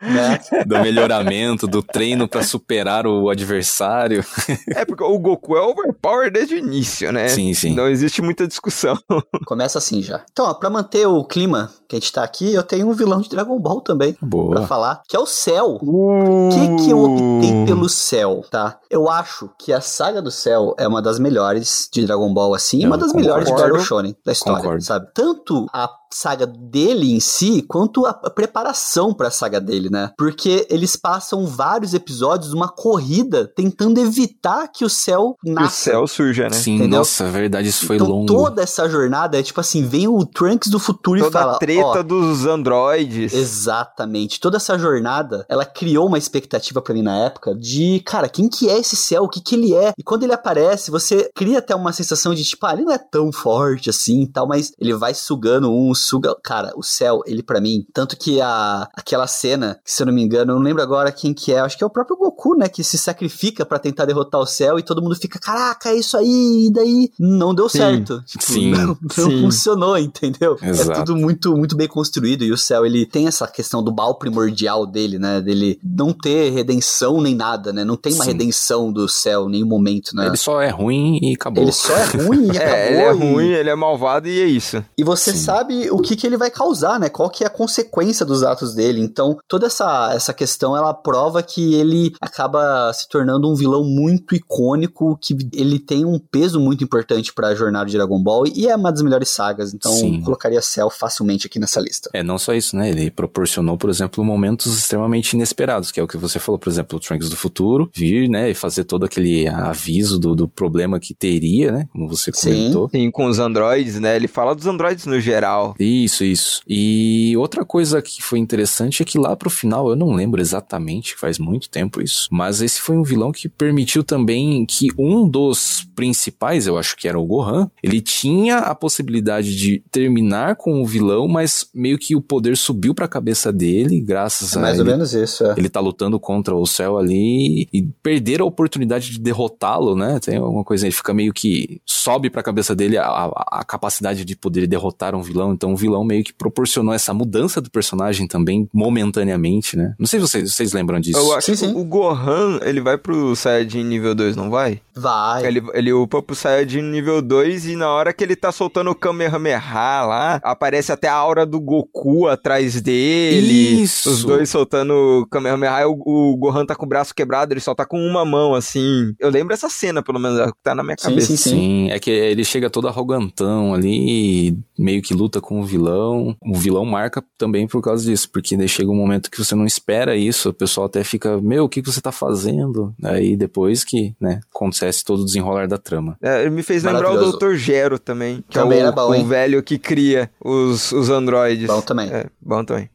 né? do melhoramento, do treino para superar o adversário. É, porque o Goku é overpower desde o início, né? Sim, sim. Não existe muita discussão. Começa assim já. Então, ó, pra manter o clima que a gente tá aqui, eu tenho um vilão de Dragon Ball também. Boa. Pra falar, que é o Cell. O que que eu optei pelo Cell, tá? Eu acho que a saga do Cell é uma das melhores de Dragon Ball, assim, eu uma das concordo. melhores de Battle Shonen da história, concordo. sabe? Tanto a saga dele em si, quanto a preparação para a saga dele, né? Porque eles passam vários episódios uma corrida tentando evitar que o céu nasça. o céu surja, né? Sim, entendeu? nossa, é verdade, isso foi então, longo. toda essa jornada é tipo assim, vem o Trunks do futuro toda e fala... A treta dos androides. Exatamente. Toda essa jornada, ela criou uma expectativa para mim na época de, cara, quem que é esse céu? O que que ele é? E quando ele aparece, você cria até uma sensação de tipo, ah, ele não é tão forte assim e tal, mas ele vai sugando uns suga. Cara, o céu, ele para mim, tanto que a aquela cena, que se eu não me engano, eu não lembro agora quem que é, acho que é o próprio Goku, né, que se sacrifica para tentar derrotar o céu e todo mundo fica, caraca, é isso aí, e daí não deu sim, certo. Tipo, sim, não, não sim. funcionou, entendeu? É Exato. É tudo muito muito bem construído e o céu, ele tem essa questão do mal primordial dele, né, dele não ter redenção nem nada, né? Não tem uma sim. redenção do céu em nenhum momento, né? Ele só é ruim e acabou. Ele só é ruim e acabou. É, ele é ruim, ele é malvado e é isso. E você Sim. sabe que, o que, que ele vai causar, né? Qual que é a consequência dos atos dele. Então, toda essa, essa questão, ela prova que ele acaba se tornando um vilão muito icônico, que ele tem um peso muito importante para a jornada de Dragon Ball e é uma das melhores sagas. Então, Sim. colocaria Cell facilmente aqui nessa lista. É, não só isso, né? Ele proporcionou, por exemplo, momentos extremamente inesperados, que é o que você falou, por exemplo, o Trunks do futuro, vir, né, e fazer todo aquele aviso do, do problema que teria, né? Como você Sim. comentou. Sim, com os androides, né? Ele fala dos androides no geral. Isso, isso. E outra coisa que foi interessante é que lá pro final, eu não lembro exatamente, faz muito tempo isso, mas esse foi um vilão que permitiu também que um dos principais, eu acho que era o Gohan, ele tinha a possibilidade de terminar com o vilão, mas meio que o poder subiu pra cabeça dele, graças É a mais ou ele menos isso, é. ele tá lutando contra o céu ali e perder a oportunidade de derrotá-lo, né? Tem alguma coisa, ele fica meio que sobe pra cabeça dele a, a, a capacidade de poder derrotar um vilão. Então o vilão meio que proporcionou essa mudança do personagem também momentaneamente, né? Não sei se vocês, vocês lembram disso. Eu acho Sim, que sim. o Gohan, ele vai pro Saiyajin nível 2, não vai? Vai. Ele, ele upa pro Saiyajin nível 2 e na hora que ele tá soltando o Kamehameha lá, aparece até a aura do Goku atrás dele. Isso. Os dois soltando o Kamehameha. O, o Gohan tá com o braço quebrado, ele só tá com uma mão, assim. Eu lembro essa cena, pelo menos, é o que tá na minha Sim, cabeça. sim, sim. Sim, é que ele chega todo arrogantão ali, e meio que luta com o vilão. O vilão marca também por causa disso, porque daí chega um momento que você não espera isso, o pessoal até fica, meu, o que, que você tá fazendo? Aí depois que, né, acontece todo o desenrolar da trama. É, ele me fez lembrar o. Dr. Gero também, que Também é o, era bom, o velho que cria os, os androides. Bom também. É, bom também.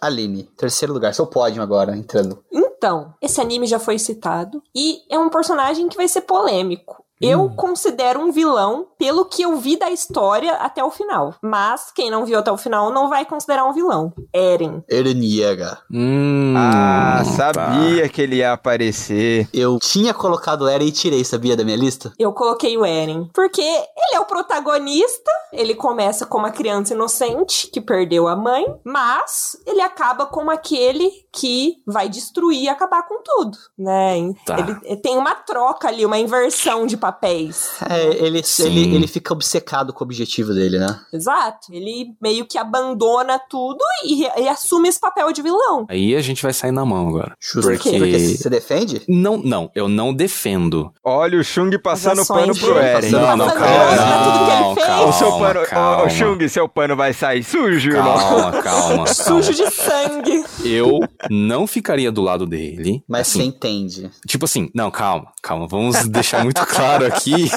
Aline, terceiro lugar, seu pódio agora, entrando. Então, esse anime já foi citado e é um personagem que vai ser polêmico. Eu considero um vilão pelo que eu vi da história até o final. Mas quem não viu até o final não vai considerar um vilão. Eren. Ereniega. Hum, Ah, tá. sabia que ele ia aparecer. Eu tinha colocado Eren e tirei, sabia, da minha lista? Eu coloquei o Eren. Porque ele é o protagonista. Ele começa como uma criança inocente que perdeu a mãe. Mas ele acaba como aquele que vai destruir e acabar com tudo, né? Tá. Ele tem uma troca ali, uma inversão de papéis. É, ele, Sim. ele, ele fica obcecado com o objetivo dele, né? Exato. Ele meio que abandona tudo e, e assume esse papel de vilão. Aí a gente vai sair na mão agora. Justo. Porque- Porque você defende? Não, não, eu não defendo. Olha o Chung passando pano pro Eren. Não, não, calma. ele Não, fez. calma, o seu pano, calma. ô, Chung, seu pano vai sair sujo, irmão. Calma, calma, Sujo calma. de sangue. Eu não ficaria do lado dele. Mas assim, você entende. Tipo assim, não, calma, calma, vamos deixar muito claro aqui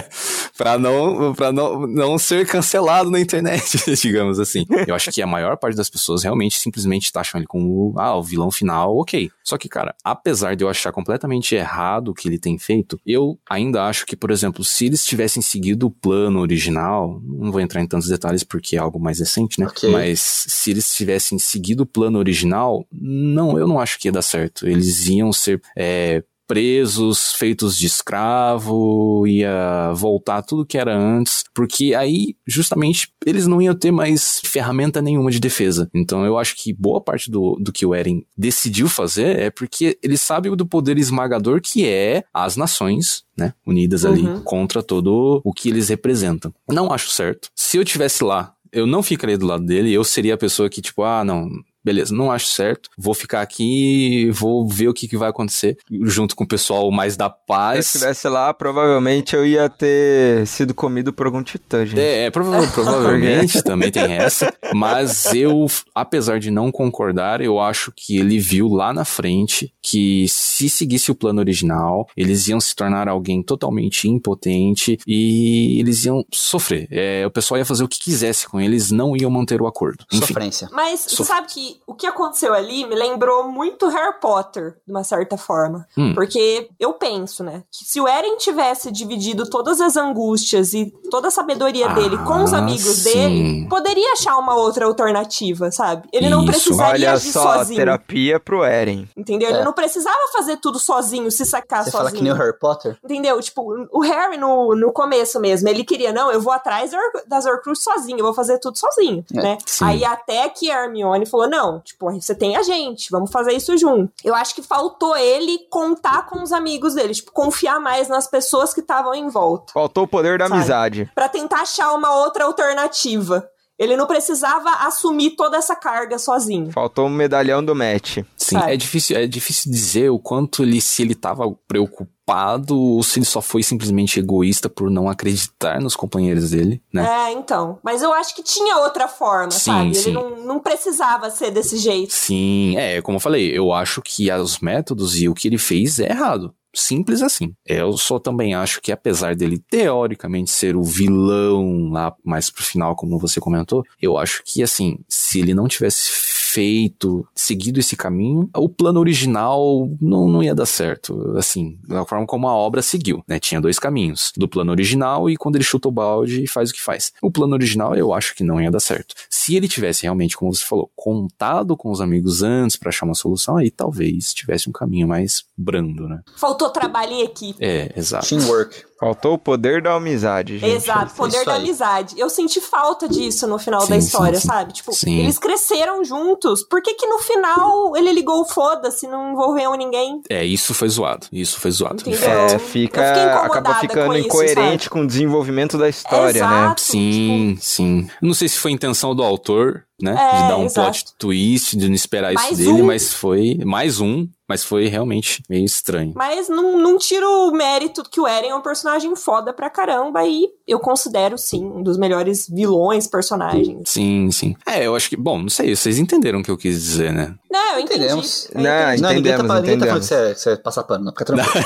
pra não para não, não ser cancelado na internet, digamos assim. Eu acho que a maior parte das pessoas realmente simplesmente taxam ele como ah, o vilão final, ok. Só que, cara, apesar de eu achar completamente errado o que ele tem feito, eu ainda acho que, por exemplo, se eles tivessem seguido o plano original, não vou entrar em tantos detalhes porque é algo mais recente, né? Ok. Mas se eles tivessem seguido o plano original, não, eu não acho que ia dar certo. Eles iam ser é, presos, feitos de escravo, ia voltar tudo que era antes, porque aí, justamente, eles não iam ter mais ferramenta nenhuma de defesa. Então eu acho que boa parte do, do que o Eren decidiu fazer é porque ele sabe do poder esmagador que é as nações, né, unidas ali Uhum. contra todo o que eles representam. Não acho certo. Se eu tivesse lá, eu não ficaria do lado dele, eu seria a pessoa que, tipo, ah, não, beleza, não acho certo, vou ficar aqui, vou ver o que, que vai acontecer, junto com o pessoal mais da Se eu paz. estivesse lá, provavelmente eu ia ter sido comido por algum titã, gente. É, é, prova- provavelmente também tem essa, mas eu, apesar de não concordar, eu acho que ele viu lá na frente que se seguisse o plano original, eles iam se tornar alguém totalmente impotente e eles iam sofrer. É, o pessoal ia fazer o que quisesse com eles, não iam manter o acordo. Enfim, Sofrência. Mas você sabe que o que aconteceu ali me lembrou muito Harry Potter, de uma certa forma. Hum. Porque eu penso, né, que se o Eren tivesse dividido todas as angústias e toda a sabedoria dele com os Ah, amigos sim. dele, poderia achar uma outra alternativa, sabe? Ele não Isso. precisaria Olha agir só, sozinho. terapia pro Eren. Entendeu? É. Ele não precisava fazer tudo sozinho, se sacar Você sozinho. fala que nem o Harry Potter? Entendeu? Tipo, o Harry no, no começo mesmo, ele queria, não, eu vou atrás das Horcrux sozinho, eu vou fazer tudo sozinho, É, né? sim. Aí até que a Hermione falou, não, tipo, você tem a gente, vamos fazer isso junto. Eu acho que faltou ele contar com os amigos dele, tipo, confiar mais nas pessoas que estavam em volta, Faltou o poder da Sabe? amizade. Pra tentar achar uma outra alternativa. Ele não precisava assumir toda essa carga sozinho. Faltou o medalhão do match. Sim, Sabe? é difícil, é difícil dizer o quanto ele, se ele tava preocupado ou se ele só foi simplesmente egoísta por não acreditar nos companheiros dele, né? É, então. Mas eu acho que tinha outra forma, Sim, sabe? sim. Ele não, não precisava ser desse jeito. Sim, é, como eu falei, eu acho que os métodos e o que ele fez é errado. Simples assim. Eu só também acho que, apesar dele teoricamente ser o vilão lá mais pro final, como você comentou, eu acho que, assim, se ele não tivesse feito, seguido esse caminho, o plano original não, não ia dar certo. Assim, da forma como a obra seguiu, né? Tinha dois caminhos: do plano original e quando ele chuta o balde e faz o que faz. O plano original eu acho que não ia dar certo. Se ele tivesse realmente, como você falou, contado com os amigos antes pra achar uma solução, aí talvez tivesse um caminho mais brando, né? Faltou trabalho em equipe. É, exato. Teamwork. Faltou o poder da amizade, gente. Exato, poder isso da aí. amizade. Eu senti falta disso no final Sim, da história, sim. sabe? Tipo, Sim. eles cresceram juntos. Por que que no final ele ligou o foda-se, não envolveu ninguém? É, isso foi zoado. Isso foi zoado. Entendeu? É, fica. Acaba ficando com isso, incoerente sabe? com o desenvolvimento da história, né? Exato. Sim, sim. Não sei se foi intenção do autor, né? É, de dar um exato. plot twist, de não esperar isso Mais dele, um. mas foi mais um, mas foi realmente meio estranho. Mas não, não tira o mérito que o Eren é um personagem foda pra caramba e eu considero, sim, um dos melhores vilões, personagens. Sim, sim. É, eu acho que, bom, não sei, vocês entenderam o que eu quis dizer, né? Não, eu entendi. Entendemos. eu Não, entendi. Não, ninguém tá, Entendemos, ninguém tá falando entendemos. que você, que você passa pano, não. Fica tranquilo.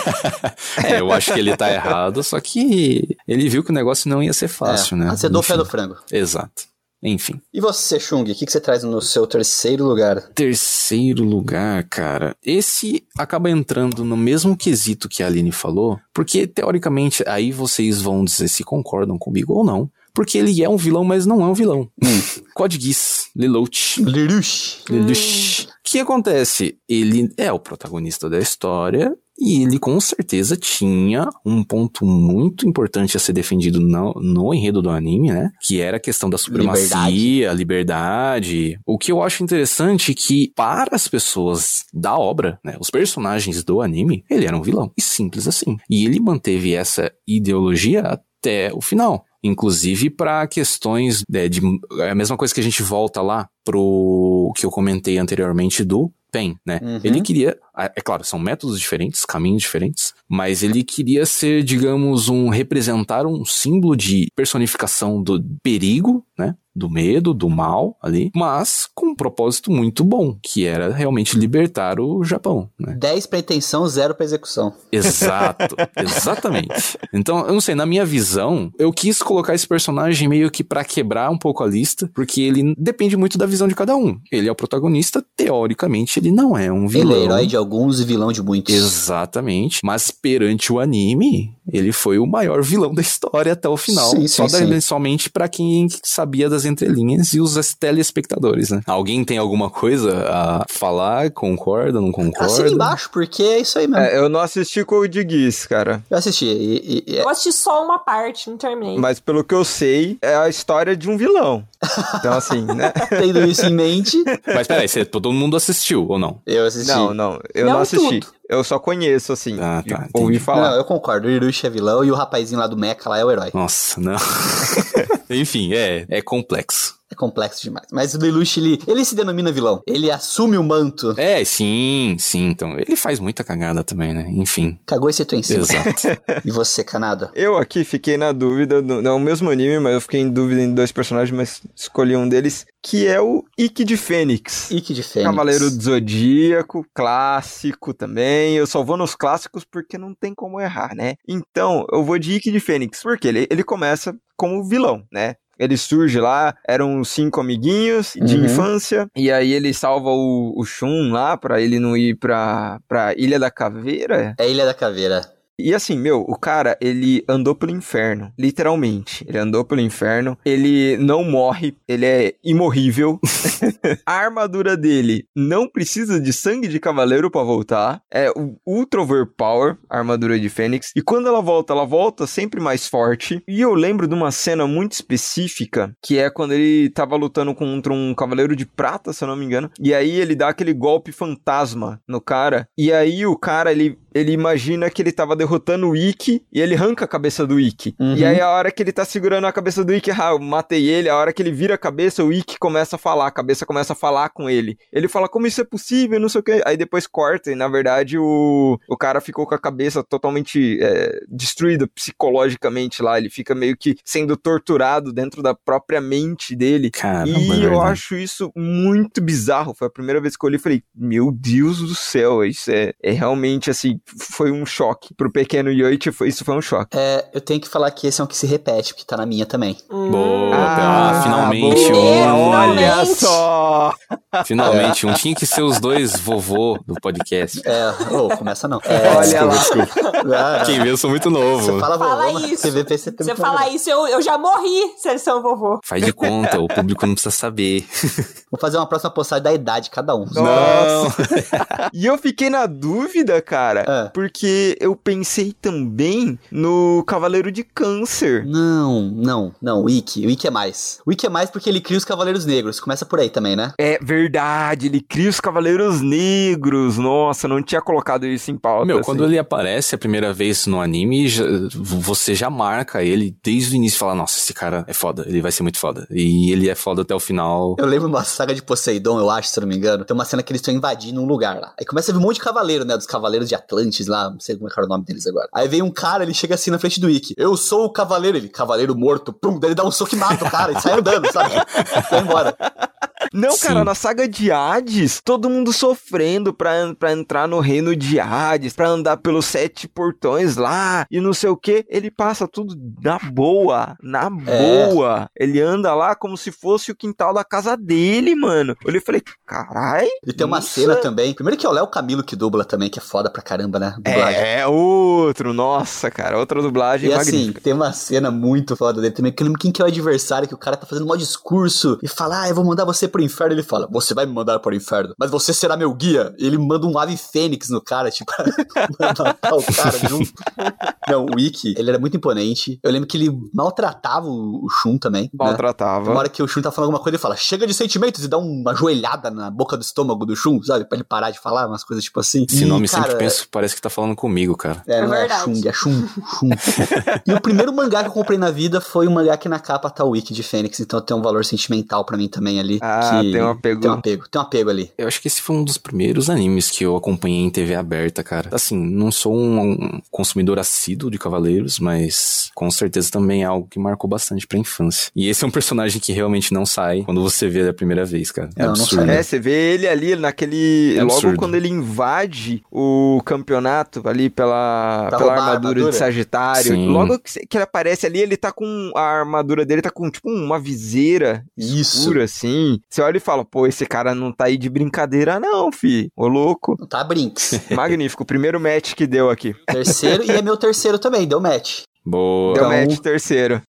é, eu acho que ele tá errado, só que ele viu que o negócio não ia ser fácil, é, né? Azedou o pé do frango. Exato. Enfim. E você, Chung, o que, que você traz no seu terceiro lugar? Terceiro lugar, cara. Esse acaba entrando no mesmo quesito que a Aline falou, porque teoricamente aí vocês vão dizer se concordam comigo ou não. Porque ele é um vilão, mas não é um vilão. Code Geass, Lelouch. Lelouch. Lelouch. O que acontece? Ele é o protagonista da história e ele com certeza tinha um ponto muito importante a ser defendido no, no enredo do anime, né? Que era a questão da supremacia, a liberdade. O que eu acho interessante é que para as pessoas da obra, né, os personagens do anime, ele era um vilão. E simples assim. E ele manteve essa ideologia até o final. Inclusive para questões né, de. É a mesma coisa que a gente volta lá pro que eu comentei anteriormente do Pen, né? Uhum. Ele queria. É claro, são métodos diferentes, caminhos diferentes, mas ele queria ser, digamos, um. representar um símbolo de personificação do perigo, né? Do medo, do mal ali, mas com um propósito muito bom, que era realmente libertar o Japão, né? 10 pra intenção, 0 pra execução. Exato, exatamente. Então, eu não sei, na minha visão, eu quis colocar esse personagem meio que pra quebrar um pouco a lista, porque ele depende muito da visão de cada um. Ele é o protagonista, teoricamente, ele não é um vilão. Ele é herói de alguns e vilão de muitos. Exatamente. Mas perante o anime, ele foi o maior vilão da história até o final. Sim, só sim, da- sim. somente pra quem sabia das entrelinhas e os telespectadores, né? Alguém tem alguma coisa a falar? Concorda, não concorda? Assina embaixo, porque é isso aí mesmo. É, eu não assisti Code Geass, cara. Eu assisti. E, e- e- Eu assisti só uma parte, não terminei. Mas pelo que eu sei, é a história de um vilão. Então, assim, né? tendo isso em mente, Mas peraí, você, todo mundo assistiu ou não? eu assisti. Não, não, eu não, Não assisti. tudo. Eu só conheço, assim. Ah, e tá, ouvi entendi. falar. Não, eu concordo. O Irushi é vilão e o rapazinho lá do Mecha lá é o herói. Nossa, não. Enfim, é, é complexo. Complexo demais. Mas o Lelouch, ele, ele se denomina vilão. Ele assume o manto. É, sim, sim. Então, ele faz muita cagada também, né? Enfim. Cagou esse em cima. Exato. E você, Canada? Eu aqui fiquei na dúvida, do- não é o mesmo anime, mas eu fiquei em dúvida em dois personagens, mas escolhi um deles, que é o Ikki de Fênix. Ike de Fênix. Cavaleiro do Zodíaco, clássico também. Eu só vou nos clássicos porque não tem como errar, né? Então, eu vou de Ikki de Fênix, porque ele, ele começa como vilão, né? Ele surge lá, eram cinco amiguinhos de Uhum. infância, e aí ele salva o, o Shun lá pra ele não ir pra, pra Ilha da Caveira. É Ilha da Caveira. E assim, meu, o cara, ele andou pelo inferno, literalmente. Ele andou pelo inferno, ele não morre, ele é imorrível. a armadura dele não precisa de sangue de cavaleiro pra voltar. É Ultra Overpower, a armadura de Fênix. E quando ela volta, ela volta sempre mais forte. E eu lembro de uma cena muito específica, que é quando ele tava lutando contra um cavaleiro de prata, se eu não me engano. E aí ele dá aquele golpe fantasma no cara. E aí o cara, ele ele imagina que ele tava derrotando o Ikki e ele arranca a cabeça do Ikki. Uhum. E aí a hora que ele tá segurando a cabeça do Ikki, ah, eu matei ele, a hora que ele vira a cabeça, o Ikki começa a falar, a cabeça começa a falar com ele. Ele fala, como isso é possível, não sei o que. Aí depois corta e na verdade o, o cara ficou com a cabeça totalmente é, destruída psicologicamente lá, ele fica meio que sendo torturado dentro da própria mente dele. Caramba, E é eu verdade. acho isso muito bizarro. Foi a primeira vez que eu olhei e falei, meu Deus do céu, isso é, é realmente assim, foi um choque. Pro pequeno Yoichi, foi, isso foi um choque. É, eu tenho que falar que esse é um que se repete, porque tá na minha também. Boa, Ah, ah, finalmente boa, um. Olha Finalmente. só! Finalmente um. Tinha que ser os dois vovô do podcast. É, ô, começa não. É, Olha lá. ah, Quem vê, eu sou muito novo. Você fala, Fala vovô, mas isso. Você eu falar isso, eu, eu já morri se eles são vovô. Faz de conta, o público não precisa saber. Vou fazer uma próxima postagem da idade de cada um. Nossa! e eu fiquei na dúvida, cara, É. porque eu pensei também no Cavaleiro de Câncer. Não, não, não, o Ikki, o Ikki é mais. O Ikki é mais porque ele cria os Cavaleiros Negros, começa por aí também, né? É verdade, ele cria os Cavaleiros Negros. Nossa, eu não tinha colocado isso em pauta. Meu, assim. quando ele aparece a primeira vez no anime, já- você já marca ele desde o início e fala, nossa, esse cara é foda, ele vai ser muito foda. E ele é foda até o final. Eu lembro uma saga de Poseidon, eu acho, se eu não me engano. Tem uma cena que eles estão invadindo um lugar lá. Aí começa a vir um monte de cavaleiro, né? Dos cavaleiros de Lá, não sei como é que era o nome deles agora. Aí vem um cara, ele chega assim na frente do Ikki. Eu sou o cavaleiro, ele, cavaleiro morto, pum, daí ele dá um soco e mata o cara e sai andando, sabe? Vai embora. Não, Sim. cara, na saga de Hades, todo mundo sofrendo pra, pra entrar no reino de Hades, pra andar pelos sete portões lá e não sei o que. Ele passa tudo na boa, na É. boa. Ele anda lá como se fosse o quintal da casa dele, mano. Eu olhei e falei, carai. E tem uma nossa. cena também. Primeiro que é o Léo Camilo que dubla também, que é foda pra caramba, né? Dublagem. É, outro, nossa, cara, outra dublagem E assim, magnífica. tem uma cena muito foda dele também, que eu lembro quem que é o adversário, que o cara tá fazendo um maior discurso e fala, ah, eu vou mandar você pro inferno. Ele fala, você vai me mandar pro inferno, mas você será meu guia. E ele manda um ave fênix no cara, tipo, matar o cara junto. Não, o Ikki, ele era muito imponente. Eu lembro que ele maltratava o o Shun também. Né? Maltratava. Uma hora que o Shun tá falando alguma coisa, ele fala, chega de sentimentos e dá uma joelhada na boca do estômago do Shun, sabe? Pra ele parar de falar, umas coisas tipo assim. Esse E, nome cara, sempre penso, parece que tá falando comigo, cara. é, É não é verdade. Shung, é Shun, Shun. e o primeiro mangá que eu comprei na vida foi um mangá que na capa tá o Wiki de Fênix, então tem um valor sentimental pra mim também ali. Ah, que tem um apego. Tem um apego, tem um apego ali. Eu acho que esse foi um dos primeiros animes que eu acompanhei em TV aberta, cara. Assim, não sou um, um consumidor assíduo de Cavaleiros, mas com certeza também é algo que marcou bastante pra infância. E esse é um personagem que realmente não sai quando você vê ele a primeira vez, cara. É Não, não absurdo. sai. É, você vê ele ali naquele. É logo absurdo. quando ele invade o campeonato ali pela, Pra pela armadura, armadura? de Sagitário. Sim. Logo que, que ele aparece ali, ele tá com. A armadura dele tá com tipo uma viseira Isso. escura assim. Você olha e fala, pô, esse cara não tá aí de brincadeira, não, fi. Ô louco. Não tá Brinks. Magnífico. O primeiro match que deu aqui. terceiro, e é meu terceiro também, deu match. Boa. Deu Então- match terceiro.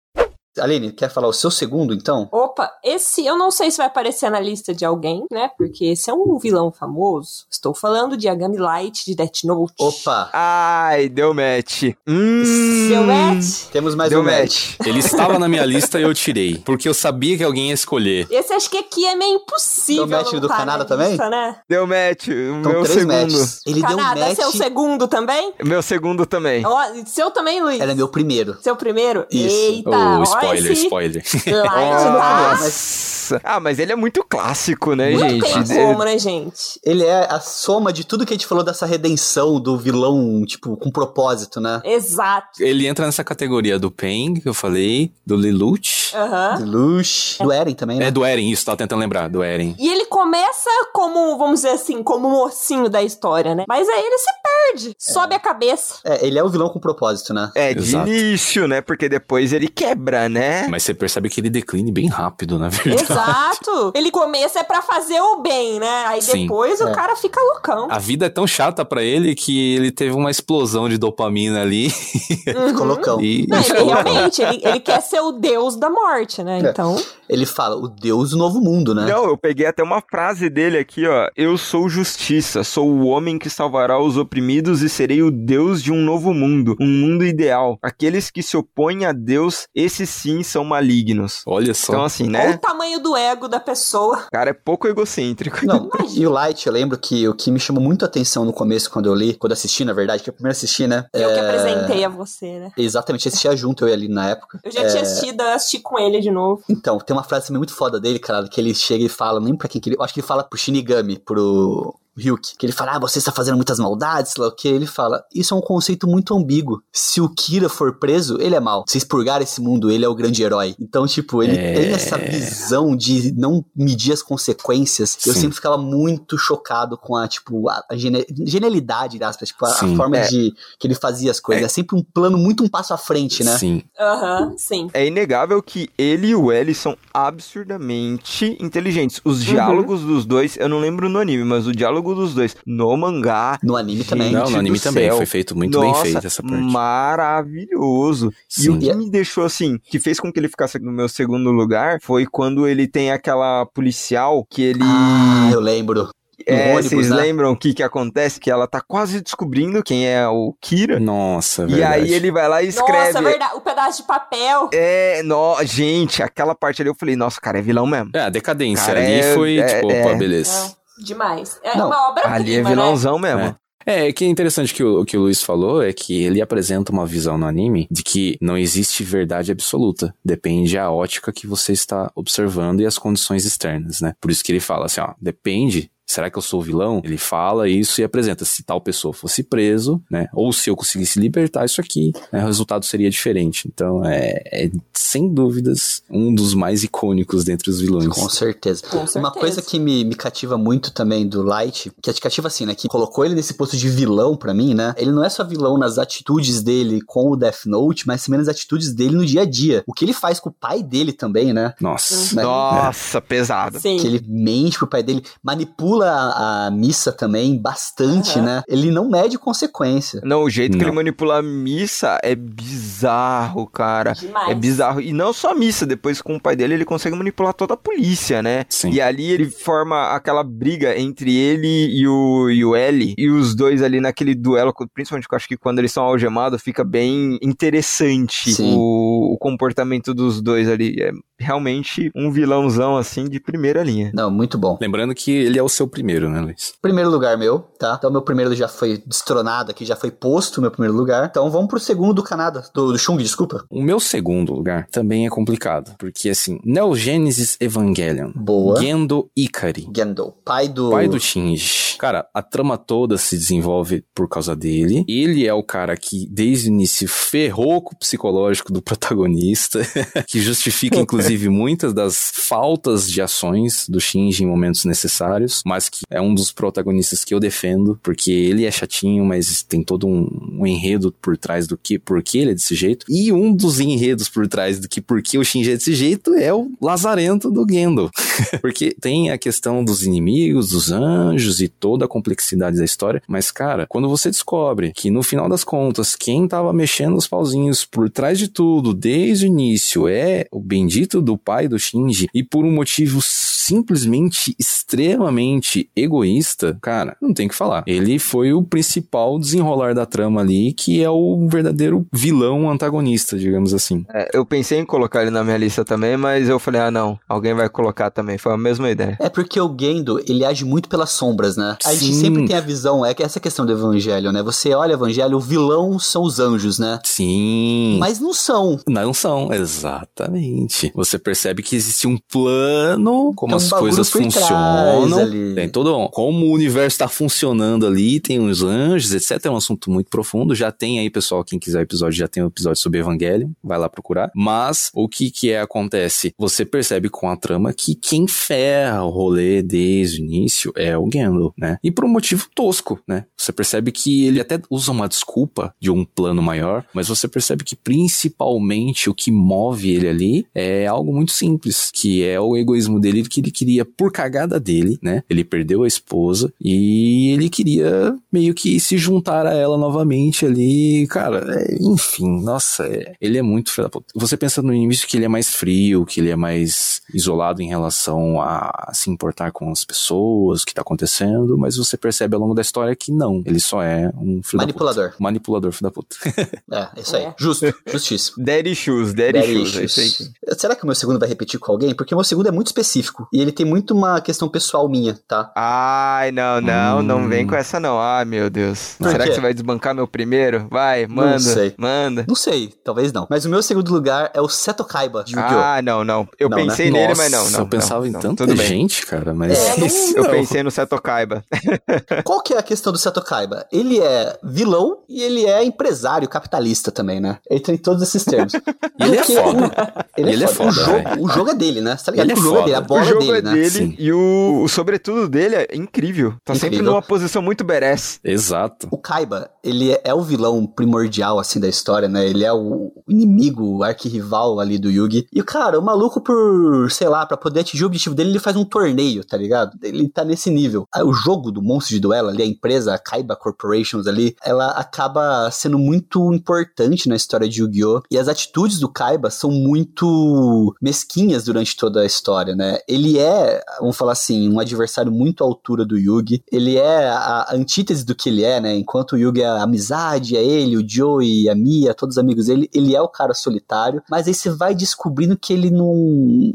Aline, quer falar o seu segundo, então? Opa, esse eu não sei se vai aparecer na lista de alguém, né? Porque esse é um vilão famoso. Estou falando de Agami Light de Death Note. Opa, Ai, deu match. Hum, Seu match? temos mais Deu um match. match. Ele estava na minha lista e eu tirei. Porque eu sabia que alguém ia escolher. Esse acho que aqui é meio impossível. Deu match não do tá Canadá na também? lista, né? Deu match. O Então, meu três segundo. matches. Ele Canadá, deu um match. seu segundo também? Meu segundo também. Ó, seu também, Luiz? Era meu primeiro. Seu primeiro? Isso. Eita, oh, spoiler, esse spoiler. Oh, lá. Nossa. Ah, mas ele é muito clássico, né, Não gente? tem como, né, gente? Ele é a soma de tudo que a gente falou dessa redenção do vilão, tipo, com propósito, né? Exato. Ele entra nessa categoria do Pain, que eu falei, do Lelouch. Aham. Do Lush, do Eren também, né? É do Eren, isso, tava tentando lembrar, do Eren. E ele começa como, vamos dizer assim, como o mocinho da história, né? Mas aí ele se perde, sobe a cabeça. É, ele é o vilão com propósito, né? É, de Exato. início, né? Porque depois ele quebra, né? Mas você percebe que ele decline bem rápido, na verdade. Exato. Ele começa é pra fazer o bem, né? Aí Sim. depois o É. cara fica loucão. A vida é tão chata pra ele que ele teve uma explosão de dopamina ali Ficou loucão. e Não, ele ficou loucão. realmente, ele, ele quer ser o deus da morte, né? É. Então, Ele fala, o Deus do novo mundo, né? Não, eu peguei até uma frase dele aqui, ó. Eu sou justiça, sou o homem que salvará os oprimidos e serei o Deus de um novo mundo, um mundo ideal. Aqueles que se opõem a Deus, esses sim são malignos. Olha só. Então, assim, Olha né? o tamanho do ego da pessoa. O cara é pouco egocêntrico. Não, e o Light, eu lembro que o que me chamou muito a atenção no começo, quando eu li, quando assisti, na verdade, que eu primeiro assisti, né? Eu que é, apresentei a você, né? Exatamente, assistia junto eu e ali na época. Eu já tinha assistido, eu assisti com ele de novo. Então, tem uma frase também muito foda dele, cara, que ele chega e fala, nem pra quem que ele. Eu acho que ele fala pro Shinigami, pro Ryuk, que ele fala, ah, você está fazendo muitas maldades, sei lá o que. Ele fala, isso é um conceito muito ambíguo. Se o Kira for preso, ele é mal. Se expurgar esse mundo, ele é o grande herói. Então, tipo, ele É. tem essa visão de não medir as consequências. Eu Sim. sempre ficava muito chocado com a, tipo, a, a gene- genialidade, aspas, tipo, a, a forma É. de que ele fazia as coisas. É. sempre um plano muito um passo à frente, né? Sim. Aham, sim. É inegável que ele e o L são absurdamente inteligentes. Os Uhum. diálogos dos dois, eu não lembro no anime, mas o diálogo dos dois no mangá. No anime também. Gente Não, no anime também céu. foi feito muito Nossa, bem feito essa parte. Maravilhoso. E Sim. o que me deixou assim, que fez com que ele ficasse no meu segundo lugar, foi quando ele tem aquela policial que ele. Ah, eu lembro. é, ônibus, vocês né? lembram o que que acontece? Que ela tá quase descobrindo quem é o Kira. Nossa, E verdade. aí ele vai lá e escreve. Nossa, é verdade. O pedaço de papel. É, no, gente, aquela parte ali eu falei, nossa, cara, é vilão mesmo. É, a decadência Cara, ali é- foi, é- tipo, é. opa, beleza. Demais. É Não, uma obra Ali é prima, vilãozão mesmo. É. É, que é interessante que o, que o Luiz falou é que ele apresenta uma visão no anime de que não existe verdade absoluta. Depende a ótica que você está observando e as condições externas, né? Por isso que ele fala assim, ó, depende. Será que eu sou o vilão? Ele fala isso e apresenta. Se tal pessoa fosse preso, né? Ou se eu conseguisse libertar isso aqui, né, o resultado seria diferente. Então, é, é, sem dúvidas um dos mais icônicos dentre os vilões. Com certeza. Com Uma certeza. coisa que me, me cativa muito também do Light, que te cativa assim, né? Que colocou ele nesse posto de vilão pra mim, né? Ele não é só vilão nas atitudes dele com o Death Note, mas também nas atitudes dele no dia a dia. O que ele faz com o pai dele também, né? Nossa. Né? Nossa, pesado. Sim. Que ele mente pro pai dele, manipula a, a missa também bastante, Aham. né? Ele não mede consequência. Não, o jeito que Não. ele manipula a missa é bizarro, cara. Demais. É bizarro. E não só a missa, depois com o pai dele ele consegue manipular toda a polícia, né? Sim. E ali ele forma aquela briga entre ele e o, e o L. E os dois ali naquele duelo, principalmente que eu acho que quando eles são algemados, fica bem interessante o, o comportamento dos dois ali. É realmente um vilãozão assim de primeira linha. Não, muito bom. Lembrando que ele é o seu primeiro, né, Luiz? Primeiro lugar meu, tá? Então meu primeiro já foi destronado aqui, já foi posto meu primeiro lugar. Então vamos pro segundo do Canadá, do, do Chung, desculpa. O meu segundo lugar também é complicado, porque assim, Neo Genesis Evangelion, Boa. Gendo Ikari, Gendo, pai do... pai do Shinji. Cara, a trama toda se desenvolve por causa dele. Ele é o cara que desde o início ferrou com o psicológico do protagonista, que justifica inclusive muitas das faltas de ações do Shinji em momentos necessários, mas que é um dos protagonistas que eu defendo, porque ele é chatinho, mas tem todo um, um enredo por trás do que, por que ele é desse jeito. E um dos enredos por trás do que por que o Shinji é desse jeito é o lazarento do Gendo. porque tem a questão dos inimigos, dos anjos e toda a complexidade da história, mas cara, quando você descobre que no final das contas quem tava mexendo os pauzinhos por trás de tudo desde o início é o bendito do pai do Shinji e por um motivo simplesmente extremamente egoísta, cara, não tem o que falar. Ele foi o principal desenrolar da trama ali, que é o verdadeiro vilão antagonista, digamos assim. É, eu pensei em colocar ele na minha lista também, mas eu falei, ah não, alguém vai colocar também. Foi a mesma ideia. É porque o Gendo, ele age muito pelas sombras, né? A gente Sim. sempre tem a visão, é que essa questão do evangelho, né? Você olha o evangelho, o vilão são os anjos, né? Sim. Mas não são. Não são, exatamente. Você percebe que existe um plano, como as coisas funcionam. Tem todo como o universo está funcionando ali, tem os anjos, etc. É um assunto muito profundo. Já tem aí, pessoal, quem quiser o episódio, já tem o episódio sobre Evangelho, vai lá procurar. Mas o que que é, acontece? Você percebe com a trama que quem ferra o rolê desde o início é o Gandalf, né? E por um motivo tosco, né? Você percebe que ele até usa uma desculpa de um plano maior, mas você percebe que principalmente o que move ele ali é algo muito simples, que é o egoísmo dele que ele queria por cagada dele, né? Ele perdeu a esposa e ele queria meio que se juntar a ela novamente ali, cara, é, enfim, nossa, é- ele é muito filho da puta. Você pensa no início que ele é mais frio, que ele é mais isolado em relação a se importar com as pessoas, o que tá acontecendo, mas você percebe ao longo da história que não. Ele só é um filho Manipulador. da puta. Manipulador, filho da puta. É, isso aí. É. Justo, justíssimo. Daddy Shoes, Daddy, Daddy Shoes. É issues. Será que o meu segundo vai repetir com alguém? Porque o meu segundo é muito específico. E ele tem muito uma questão pessoal minha, tá? Ai, não, não, não Hum. vem com essa não. Ai, meu Deus. Por Será quê? que você vai desbancar meu primeiro? Vai, manda. sei. Manda. Não sei, talvez não. Mas o meu segundo lugar é o Seto Kaiba de Yu-Gi-Oh! Ah, não, não. Eu Não, né? pensei nele, mas não, Nossa, não. eu pensava não, em não, tanta bem. gente, cara, mas É, não- esse Eu não. pensei no Seto Kaiba. Qual que é a questão do Seto Kaiba? Ele é vilão e ele é empresário capitalista também, né? Ele tem todos esses termos. E ele é foda. o- Ele, Ele é é foda. foda, o, jogo, velho. o jogo é dele, né? Você tá ligado Ele é o jogo é dele, a foda. bola o jogo é dele, é né? dele Sim. e o, o sobretudo dele é incrível. Tá sempre Incrível. numa posição muito badass. Exato. O Kaiba, ele é, é o vilão primordial, assim, da história, né? Ele é o inimigo, o arquirrival ali do Yugi. E, cara, o maluco, por, sei lá, pra poder atingir o objetivo dele, ele faz um torneio, tá ligado? Ele tá nesse nível. Aí, O jogo do monstro de duelo ali, a empresa, a Kaiba Corporations ali, ela acaba sendo muito importante na história de Yu-Gi-Oh! E as atitudes do Kaiba são muito mesquinhas durante toda a história, né? Ele é, vamos falar assim, um adversário muito à altura do Yugi. Ele é a antítese do que ele é, né? Enquanto o Yugi é a amizade, é ele, o Joey, a Mia, todos os amigos dele, ele é o cara solitário, mas aí você vai descobrindo que ele não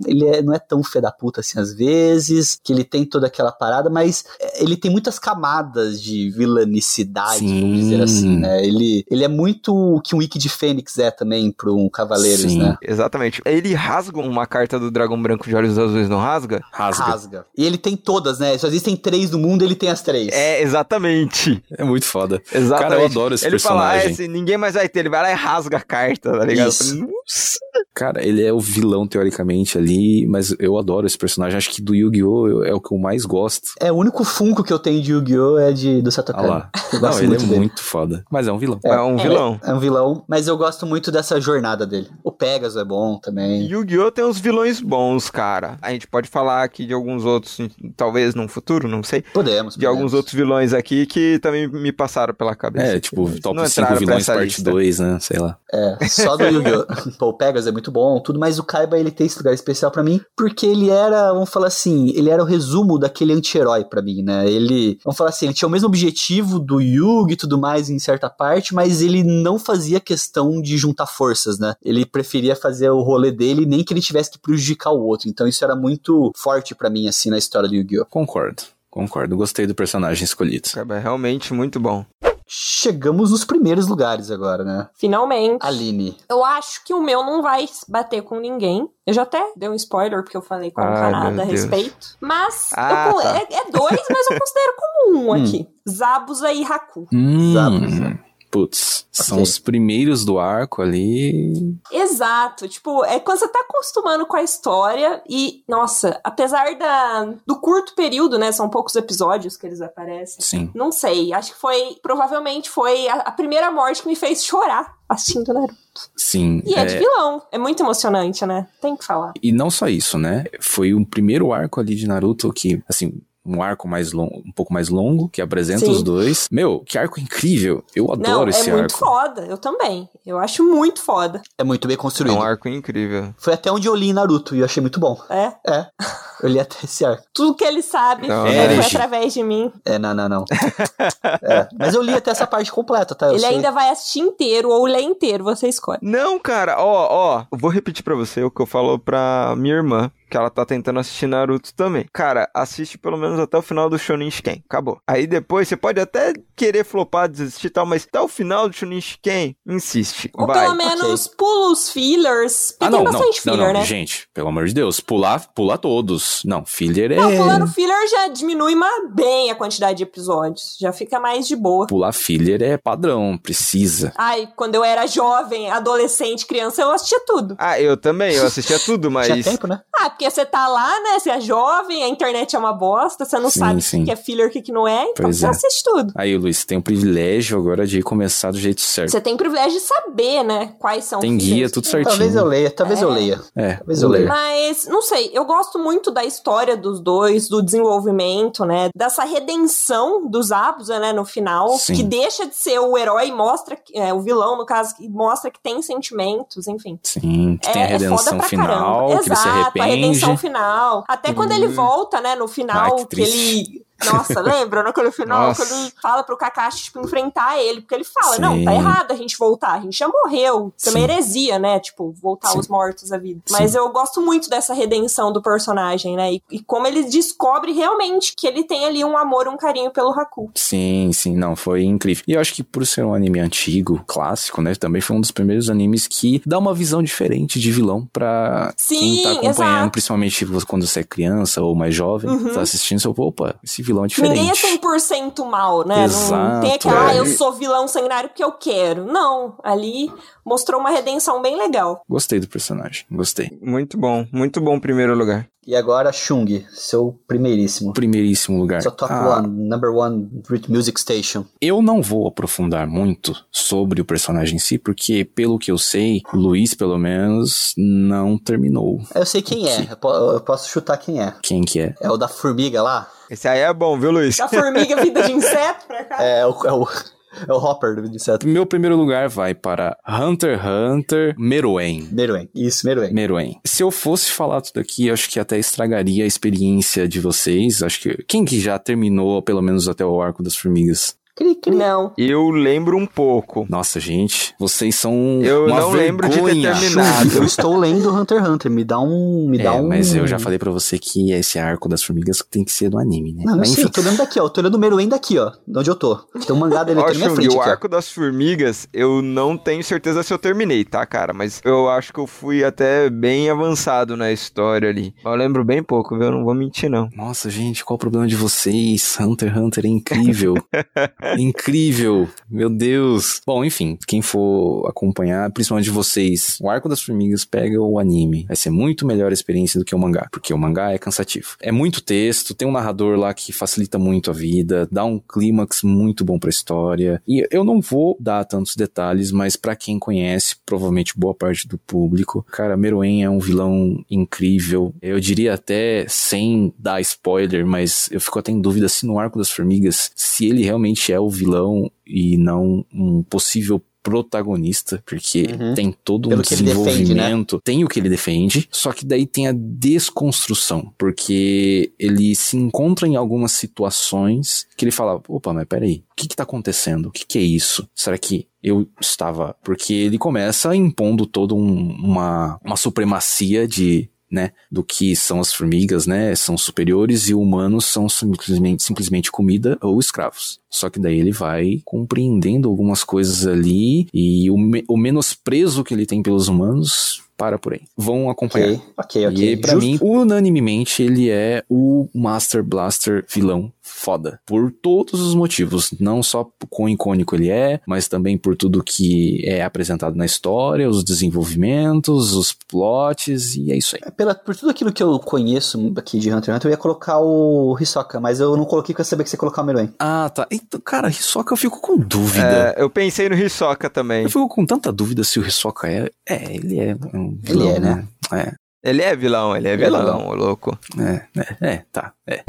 ele é, não é tão fé da puta assim às vezes, que ele tem toda aquela parada, mas é, ele tem muitas camadas de vilanicidade, vamos dizer Sim. assim, né? Ele, ele é muito o que um Wiki de Fênix é também para um Cavaleiros, Sim. né? Exatamente. Ele rasga uma carta do Dragão Branco de Olhos Azuis, não rasga? Rasga. Rasga. E ele tem todas, né? Só existem três no mundo, ele tem as três. É, exatamente. É muito foda. Exatamente. Cara, eu adoro esse ele fala, ah, personagem. esse, ninguém mais vai ter. Ele vai lá e rasga a carta, tá ligado? Isso. Nossa. Cara, ele é o vilão, teoricamente, ali, mas eu adoro esse personagem. Acho que do Yu-Gi-Oh! é o que eu mais gosto. É, o único Funko que eu tenho de Yu-Gi-Oh! é de, do Ah Satokai. lá. Eu Não, ele é muito dele. muito foda. Mas é um vilão. É, um É. vilão. É um vilão, mas eu gosto muito dessa jornada dele. O Pegasus é bom também. Yu-Gi-Oh! tem uns vilões bons, cara. A gente pode falar aqui de alguns outros, talvez num futuro, não sei. Podemos. De podemos. alguns outros vilões aqui que também me passaram pela cabeça. É, aqui, tipo, top não 5 entraram pra vilões parte lista. 2, né? Sei lá. É, só do Yu-Gi-Oh! Pô, o Pegasus é muito bom, tudo, mas o Kaiba ele tem esse lugar especial pra mim, porque ele era, vamos falar assim, ele era o resumo daquele anti-herói pra mim, né? Ele, vamos falar assim, ele tinha o mesmo objetivo do Yugi e tudo mais em certa parte, mas ele não fazia questão de juntar forças, né? Ele preferia fazer o rolê dele, nem que ele tivesse que prejudicar o outro. Então isso era muito forte pra mim, assim, na história do Yu-Gi-Oh! Concordo. Concordo. Gostei do personagem escolhido. Cara, é realmente muito bom. Chegamos nos primeiros lugares agora, né? Finalmente. Aline. Eu acho que o meu não vai bater com ninguém. Eu já até dei um spoiler, porque eu falei com o Canada a Deus. respeito. Mas Ah, eu tá. é, é dois, mas eu considero como um Hum. aqui. Zabuza e Haku. Hum, putz, são os primeiros do arco ali. Exato. Tipo, é quando você tá acostumando com a história e, nossa, apesar da, do curto período, né? São poucos episódios que eles aparecem. Sim. Não sei, acho que foi, provavelmente foi a, a primeira morte que me fez chorar assistindo Naruto. Sim. E é, é, de vilão, é muito emocionante, né? Tem que falar. E não só isso, né? Foi um primeiro arco ali de Naruto que, assim, um arco mais longo, um pouco mais longo, que apresenta Sim. os dois. Meu, que arco incrível! Eu adoro Não, é esse muito arco. foda, eu também. Eu acho muito foda. É muito bem É construído. um arco incrível. Foi até onde eu li em Naruto e eu achei muito bom. É. É. Eu li até esse arco. Tudo que ele sabe Não, foi Eret. através de mim. É, não, não, não. É, Mas eu li até essa parte completa, tá? Eu ele sei. ainda vai assistir inteiro ou ler inteiro, você escolhe. Não, cara, ó, ó, eu vou repetir pra você o que eu falo pra minha irmã, que ela tá tentando assistir Naruto também. Cara, assiste pelo menos até o final do Shonen Shiken, acabou. Aí depois você pode até querer flopar, desistir e tal, mas até o final do Shonen Shiken, insiste, Ou vai. pelo menos pula os fillers. Porque Ah, não, tem bastante não, filler, não, né? gente, pelo amor de Deus, pular, pula todos. Não, filler é... Não, pulando filler já diminui bem a quantidade de episódios. Já fica mais de boa. Pular filler é padrão, precisa. Ai, quando eu era jovem, adolescente, criança, eu assistia tudo. Ah, eu também, eu assistia tudo, mas... Tinha tempo, né? Ah, porque você tá lá, né? Você é jovem, a internet é uma bosta, você não Sim, sabe o que é filler e o que que não é, então Pois você é. assiste tudo. Aí, Luiz, você tem o privilégio agora de começar do jeito certo. Você tem o privilégio de saber, né? Quais são Tem os guia, tudo certinho. Talvez eu leia, talvez eu É. leia. É, Talvez eu leia. Mas, não sei, eu gosto muito da história dos dois, do desenvolvimento, né? Dessa redenção dos Abusa, né, no final, Sim. que deixa de ser o herói e mostra, é, o vilão, no caso, que mostra que tem sentimentos, enfim. Sim, que tem a É- é foda redenção pra final, caramba. que ele se Exato, arrepende. final. Até quando ele volta, né, no final, que que, triste. ele Nossa, lembra naquele final Nossa. que ele fala pro Kakashi, tipo, enfrentar ele? Porque ele fala, não, Sim. tá errado a gente voltar, a gente já morreu. Isso é uma heresia, né? Tipo, voltar Sim. os mortos à vida. Sim. Mas eu gosto muito dessa redenção do personagem, né? E, e como ele descobre realmente que ele tem ali um amor, um carinho pelo Haku. Sim, sim, não, foi incrível. E eu acho que por ser um anime antigo, clássico, né, também foi um dos primeiros animes que dá uma visão diferente de vilão pra Sim, quem tá acompanhando, exato. principalmente quando você é criança ou mais jovem, Uhum. tá assistindo, você opa, esse vilão é diferente. Ninguém é 100% mal, né? Não Exato, tem aquela, ah, é. eu sou vilão sanguinário porque eu quero. Não, ali mostrou uma redenção bem legal. Gostei do personagem, gostei. Muito bom, muito bom primeiro lugar. E agora, Chung, seu primeiríssimo. Primeiríssimo lugar. Seu top Ah, one, number one Music Station. Eu não vou aprofundar muito sobre o personagem em si, porque, pelo que eu sei, o Luiz, pelo menos, não terminou. Eu sei quem é, eu posso chutar quem é. Quem que é? É o da formiga lá? Esse aí é bom, viu, Luiz? Da formiga vida de inseto pra cá. É, o, é o, é o Hopper do inseto. Meu primeiro lugar vai para Hunter x Hunter Meruem. Meruem. Isso, Meruem. Meruem. Se eu fosse falar tudo aqui, acho que até estragaria a experiência de vocês. Acho que quem que já terminou, pelo menos até o arco das formigas? Cri, cri. Não. Eu lembro um pouco. Nossa, gente, vocês são Eu uma não lembro de ter vergonha. terminado. Eu estou lendo Hunter x Hunter. Me dá um. Me É, dá um. mas eu já falei pra você que esse arco das formigas tem que ser do anime, né? Não, Mas sei, eu tô lendo daqui, ó. Eu tô lendo o Meruem daqui, ó. De onde eu tô. Tem um mangá dele aqui na minha frente. o Aqui, ó. arco das formigas, eu não tenho certeza se eu terminei, tá, cara? Mas eu acho que eu fui até bem avançado na história ali. Eu lembro bem pouco, viu? Eu não vou mentir, não. Nossa, gente, qual o problema de vocês? Hunter x Hunter é incrível. incrível. Meu Deus. Bom, enfim, quem for acompanhar, principalmente vocês, o Arco das Formigas pega o anime. Vai ser muito melhor a experiência do que o mangá, porque o mangá é cansativo. É muito texto, tem um narrador lá que facilita muito a vida, dá um clímax muito bom pra história. E eu não vou dar tantos detalhes, mas pra quem conhece, provavelmente boa parte do público, cara, Meruem é um vilão incrível. Eu diria até sem dar spoiler, mas eu fico até em dúvida se no Arco das Formigas, se ele realmente é o vilão e não um possível protagonista, porque Uhum. tem todo um ele defende, né? desenvolvimento, tem o que ele defende, só que daí tem a desconstrução, porque ele se encontra em algumas situações que ele fala, opa, mas peraí, o que que tá acontecendo? O que que é isso? Será que eu estava... Porque ele começa impondo toda um- uma, uma supremacia de né, do que são as formigas, né, são superiores e humanos são simplesmente, simplesmente comida ou escravos. Só que daí ele vai compreendendo algumas coisas ali e o, me- o menosprezo que ele tem pelos humanos para por aí. Vão acompanhar. Ok, ok, ok. E pra Justo. mim, unanimemente, ele é o Master Blaster vilão foda. Por todos os motivos. Não só por quão icônico ele é, mas também por tudo que é apresentado na história, os desenvolvimentos, os plots, e é isso aí. É, Pela, por tudo aquilo que eu conheço aqui de Hunter x Hunter, eu ia colocar o Hisoka, mas eu não coloquei porque eu sabia que você ia colocar o Meruem. Ah, tá. Então, cara, Hisoka eu fico com dúvida. É, eu pensei no Hisoka também. Eu fico com tanta dúvida se o Hisoka é. É, ele é um Ele vilão, é, né? Ele é vilão, ele é Ele é vilão, vilão. louco. É, é, é, tá. É.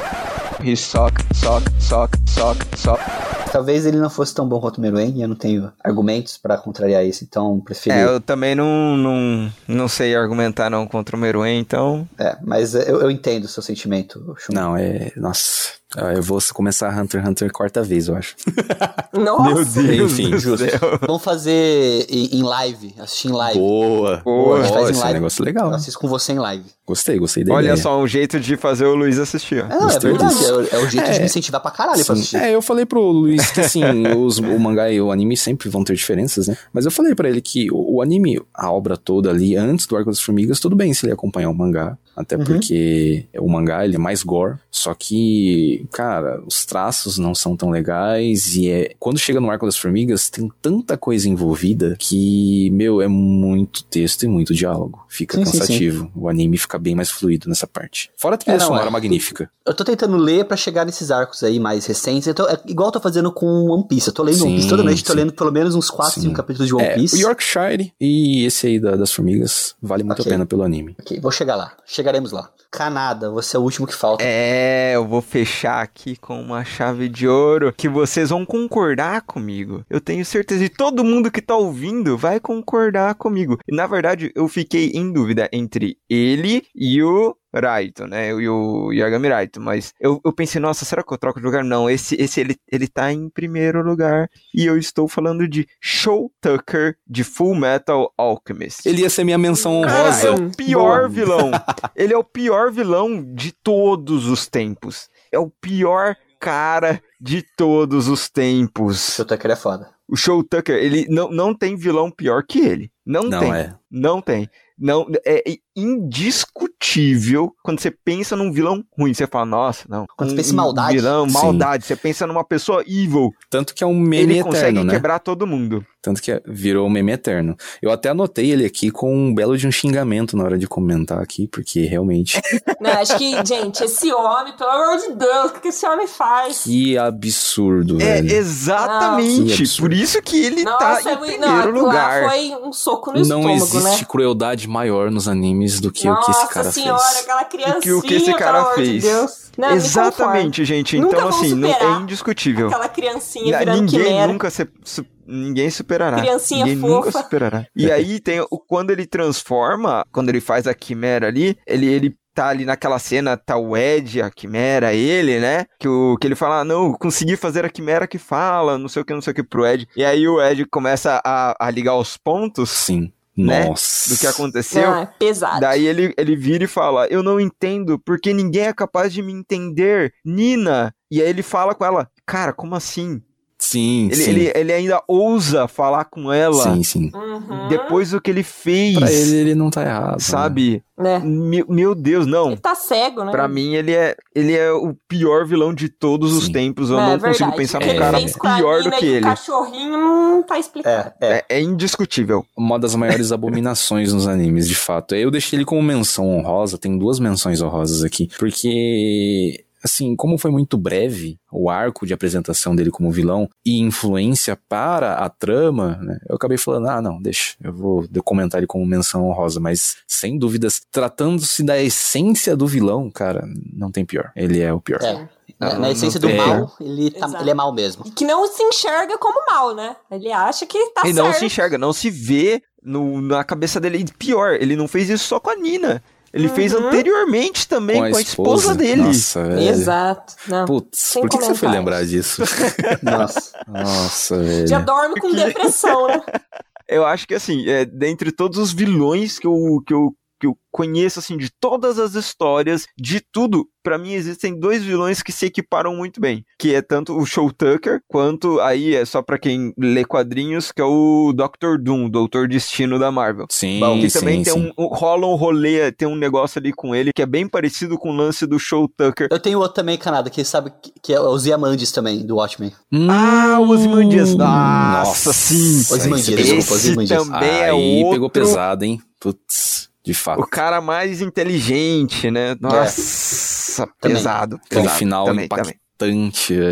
He suck, suck, suck, suck, suck. Talvez ele não fosse tão bom quanto o Meruem, e eu não tenho argumentos pra contrariar isso, então preferi. É, É, eu também não, não, não sei argumentar não contra o Meruem, então... mas eu, eu entendo o seu sentimento, Shun. Não, é. Nossa. Ah, Eu vou começar Hunter x Hunter quarta vez, eu acho. Nossa. Enfim, do justo. céu. Vamos fazer em, live, assistir em live. Boa. Boa, a gente faz em esse é um live. negócio legal. Eu assisto com você em live. Gostei, gostei da Olha só, um jeito de fazer o Luiz assistir. ó. É, não, é verdade. É, o- é o jeito de É. me incentivar pra caralho pra Sim. assistir. É, eu falei pro Luiz que assim, os- o mangá e o anime sempre vão ter diferenças, né? Mas eu falei pra ele que o, o anime, a obra toda ali, antes do Arco das Formigas, tudo bem se ele acompanhar o mangá. Até Uhum. porque o mangá ele é mais gore. Só que, cara, os traços não são tão legais. E é. Quando chega no Arco das Formigas, tem tanta coisa envolvida que, meu, é muito texto e muito diálogo. Fica Sim, sim, sim. cansativo. O anime fica bem mais fluido nessa parte. Fora a trilha É, não, sonora é. magnífica. Eu tô tentando ler pra chegar nesses arcos aí mais recentes. Então, é igual eu tô fazendo com One Piece. Eu tô lendo One Piece Sim, toda noite, tô sim. lendo pelo menos uns 4, Sim. 5 capítulos de One É, Piece. o Yorkshire e esse aí da- das formigas vale muito Ok. a pena pelo anime. Ok, vou chegar lá. Chegaremos lá. Canadá, você é o último que falta. É, eu vou fechar aqui com uma chave de ouro que vocês vão concordar comigo. Eu tenho certeza de todo mundo que tá ouvindo vai concordar comigo. E na verdade, eu fiquei em dúvida entre ele e o Raito, né? E o Yagami Raito. Mas eu, eu pensei, nossa, será que eu troco de lugar? Não, esse, esse ele, ele tá em primeiro lugar. E eu estou falando de Show Tucker de Full Metal Alchemist. Ele ia ser minha menção Cara, honrosa. é o pior Boa. vilão. Ele é o pior vilão de todos os tempos. É o pior cara de todos os tempos. O Tucker é foda. O Show Tucker, ele não, não tem vilão pior que ele. Não, Não tem. é. Não tem. Não, é indiscutível quando você pensa num vilão ruim. Você fala, nossa, não. Quando você um- pensa em um maldade. Vilão, Sim. maldade. Você pensa numa pessoa evil. Tanto que é um meme ele consegue eterno, né? quebrar todo mundo. Tanto que virou um meme eterno. Eu até anotei ele aqui com um belo de um xingamento na hora de comentar aqui, porque realmente. Não, acho que, gente, esse homem, pelo amor de Deus, o que esse homem faz? que absurdo, É, velho. Exatamente. absurdo. Por isso que ele tá Nossa, em é muito- primeiro não, lugar. foi um soco no Não estômago, existe né? crueldade maior nos animes do que o que esse Nossa cara senhora, fez. aquela criancinha, que o que esse cara pelo amor de fez. Deus. Não, me Exatamente, gente. Nunca Então, assim, não, é indiscutível. Aquela criancinha virando ninguém quimera. nunca se, su- ninguém superará. Criancinha ninguém fofa. nunca superará. E aí tem o quando ele transforma, quando ele faz a quimera ali, ele ele tá ali naquela cena, tá o Ed, a quimera, ele, né? Que, o, que ele fala, ah, não, consegui fazer a quimera que fala, não sei o que, não sei o que pro Ed. E aí o Ed começa a, a ligar os pontos Sim. Né? Nossa. do que aconteceu. É pesado. Daí ele, ele vira e fala: Eu não entendo, porque ninguém é capaz de me entender. Nina. E aí ele fala com ela: Cara, como assim? Sim, Ele, sim. ele, ele ainda ousa falar com ela Sim, sim. Uhum. depois do que ele fez. Pra ele, ele não tá errado. né? Sabe? Né? Meu, meu Deus, não. Ele tá cego, né? Pra mim, ele é, ele é o pior vilão de todos os Sim. tempos. Eu É, não verdade. consigo pensar num cara pior do que ele. O cachorrinho não tá explicado. É, é. É, é indiscutível. Uma das maiores abominações nos animes, de fato. Eu deixei ele como menção honrosa, tem duas menções honrosas aqui, porque. Assim, como foi muito breve o arco de apresentação dele como vilão e influência para a trama, né? Eu acabei falando, ah, não, deixa, eu vou comentar ele como menção honrosa, mas sem dúvidas, tratando-se da essência do vilão, cara, não tem pior. Ele é o pior. É. Na, Não, na essência do mal, ele, tá- ele é mal mesmo. E que não se enxerga como mal, né? Ele acha que tá Ele certo. não se enxerga, não se vê no, na cabeça dele. E pior, ele não fez isso só com a Nina. Ele fez Uhum. anteriormente também com a, esposa, dele. Nossa, velho. Exato. Não. Putz, Sem por que, que você foi lembrar disso? Nossa. Nossa, velho. Já dorme com depressão, né? Eu acho que assim, é, dentre todos os vilões que eu, que eu, que eu conheço, assim, de todas as histórias, de tudo, pra mim existem dois vilões que se equiparam muito bem. Que é tanto o Show Tucker, quanto aí é só pra quem lê quadrinhos, que é o Doctor Doom, Doutor Destino da Marvel. Sim, Bom, Que sim, também tem sim. um, um- rola um rolê, tem um negócio ali com ele que é bem parecido com o lance do Show Tucker. Eu tenho outro também, Canada, que sabe que, é os Yamandes também, do Watchmen. Ah, o Ozymandias. Hum, Nossa, sim. Ozymandias, aí desculpa, Esse Ozymandias. também é Aí outro, pegou pesado, hein? Putz, de fato. o cara mais inteligente, né? Nossa, Também. pesado. Aquele final também, impactante. Também.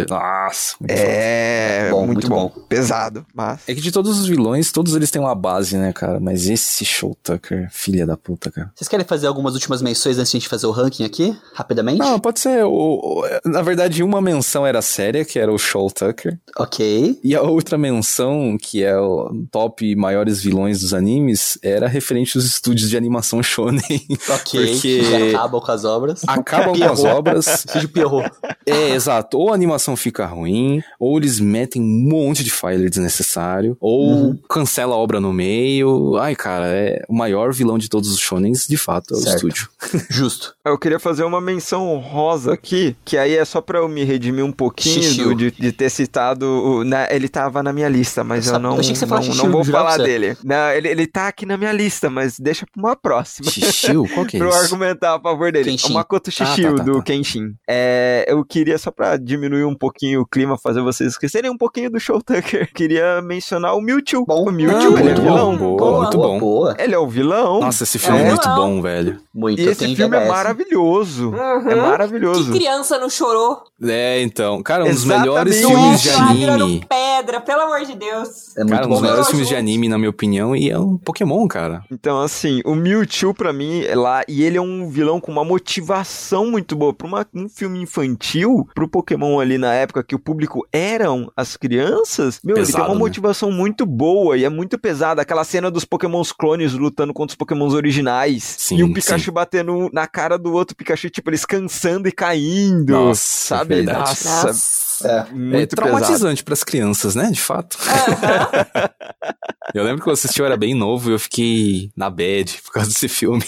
Nossa. É, Bom, muito, muito bom. bom. Pesado, mas... É que de todos os vilões, todos eles têm uma base, né, cara? Mas esse Show Tucker, filha da puta, cara. Vocês querem fazer algumas últimas menções antes de a gente fazer o ranking aqui, rapidamente? Não, pode ser. O, o- na verdade, uma menção era séria, que era o Show Tucker. Ok. E a outra menção, que é o top maiores vilões dos animes, era referente aos estúdios de animação shonen. Ok. Porque- Que acabam com as obras. Acabam com as obras. Estúdio Pierrot. É, exato. Ou a animação fica ruim, ou eles metem um monte de file desnecessário, ou Uhum. cancela a obra no meio. Ai, cara, é o maior vilão de todos os shonens, de fato, é o Certo. estúdio. Justo. Eu queria fazer uma menção honrosa aqui, que aí é só pra eu me redimir um pouquinho Xixiu. do- de, de ter citado. o- né, ele tava na minha lista, mas Eu eu não, eu achei que você não, Xixiu, não vou falar dele. Não, ele, ele tá aqui na minha lista, mas deixa pra uma próxima. Xixiu? Qual que é pra eu isso? argumentar a favor dele. Kenshin. O Makoto Shishio Ah, tá, tá, do tá. Kenshin. É, eu queria, só pra diminuir um pouquinho o clima, fazer vocês esquecerem um pouquinho do Show Tucker, queria mencionar o Mewtwo. Bom. o Mewtwo, Ah, ele é muito bom, vilão. boa, Boa, muito bom. boa. Ele é o vilão. Nossa, esse filme é, É. muito Não. bom, velho. Muito. e esse filme é maravilhoso. Uhum. É maravilhoso. Que criança não chorou? É, então. Cara, um dos Exatamente. melhores filmes de anime. pedra. pelo amor de Deus. É muito Cara, um dos melhores filmes de anime, na minha opinião, e é um Pokémon, cara. Então, assim, o Mewtwo pra mim é lá, e ele é um vilão com uma motivação muito boa. Pra uma- um filme infantil, pro Pokémon ali na época que o público eram as crianças, meu, ele tem Pesado, uma né? motivação muito boa e é muito pesada. Aquela cena dos Pokémons clones lutando contra os Pokémons originais. Sim, e o Pikachu sim. batendo na cara do outro Pikachu, tipo, eles cansando e caindo. Nossa, sabe? verdade. Nossa, Nossa. É. muito é pesado. traumatizante pras crianças, né? De fato. Eu lembro que eu assisti, eu era bem novo e eu fiquei na bad por causa desse filme.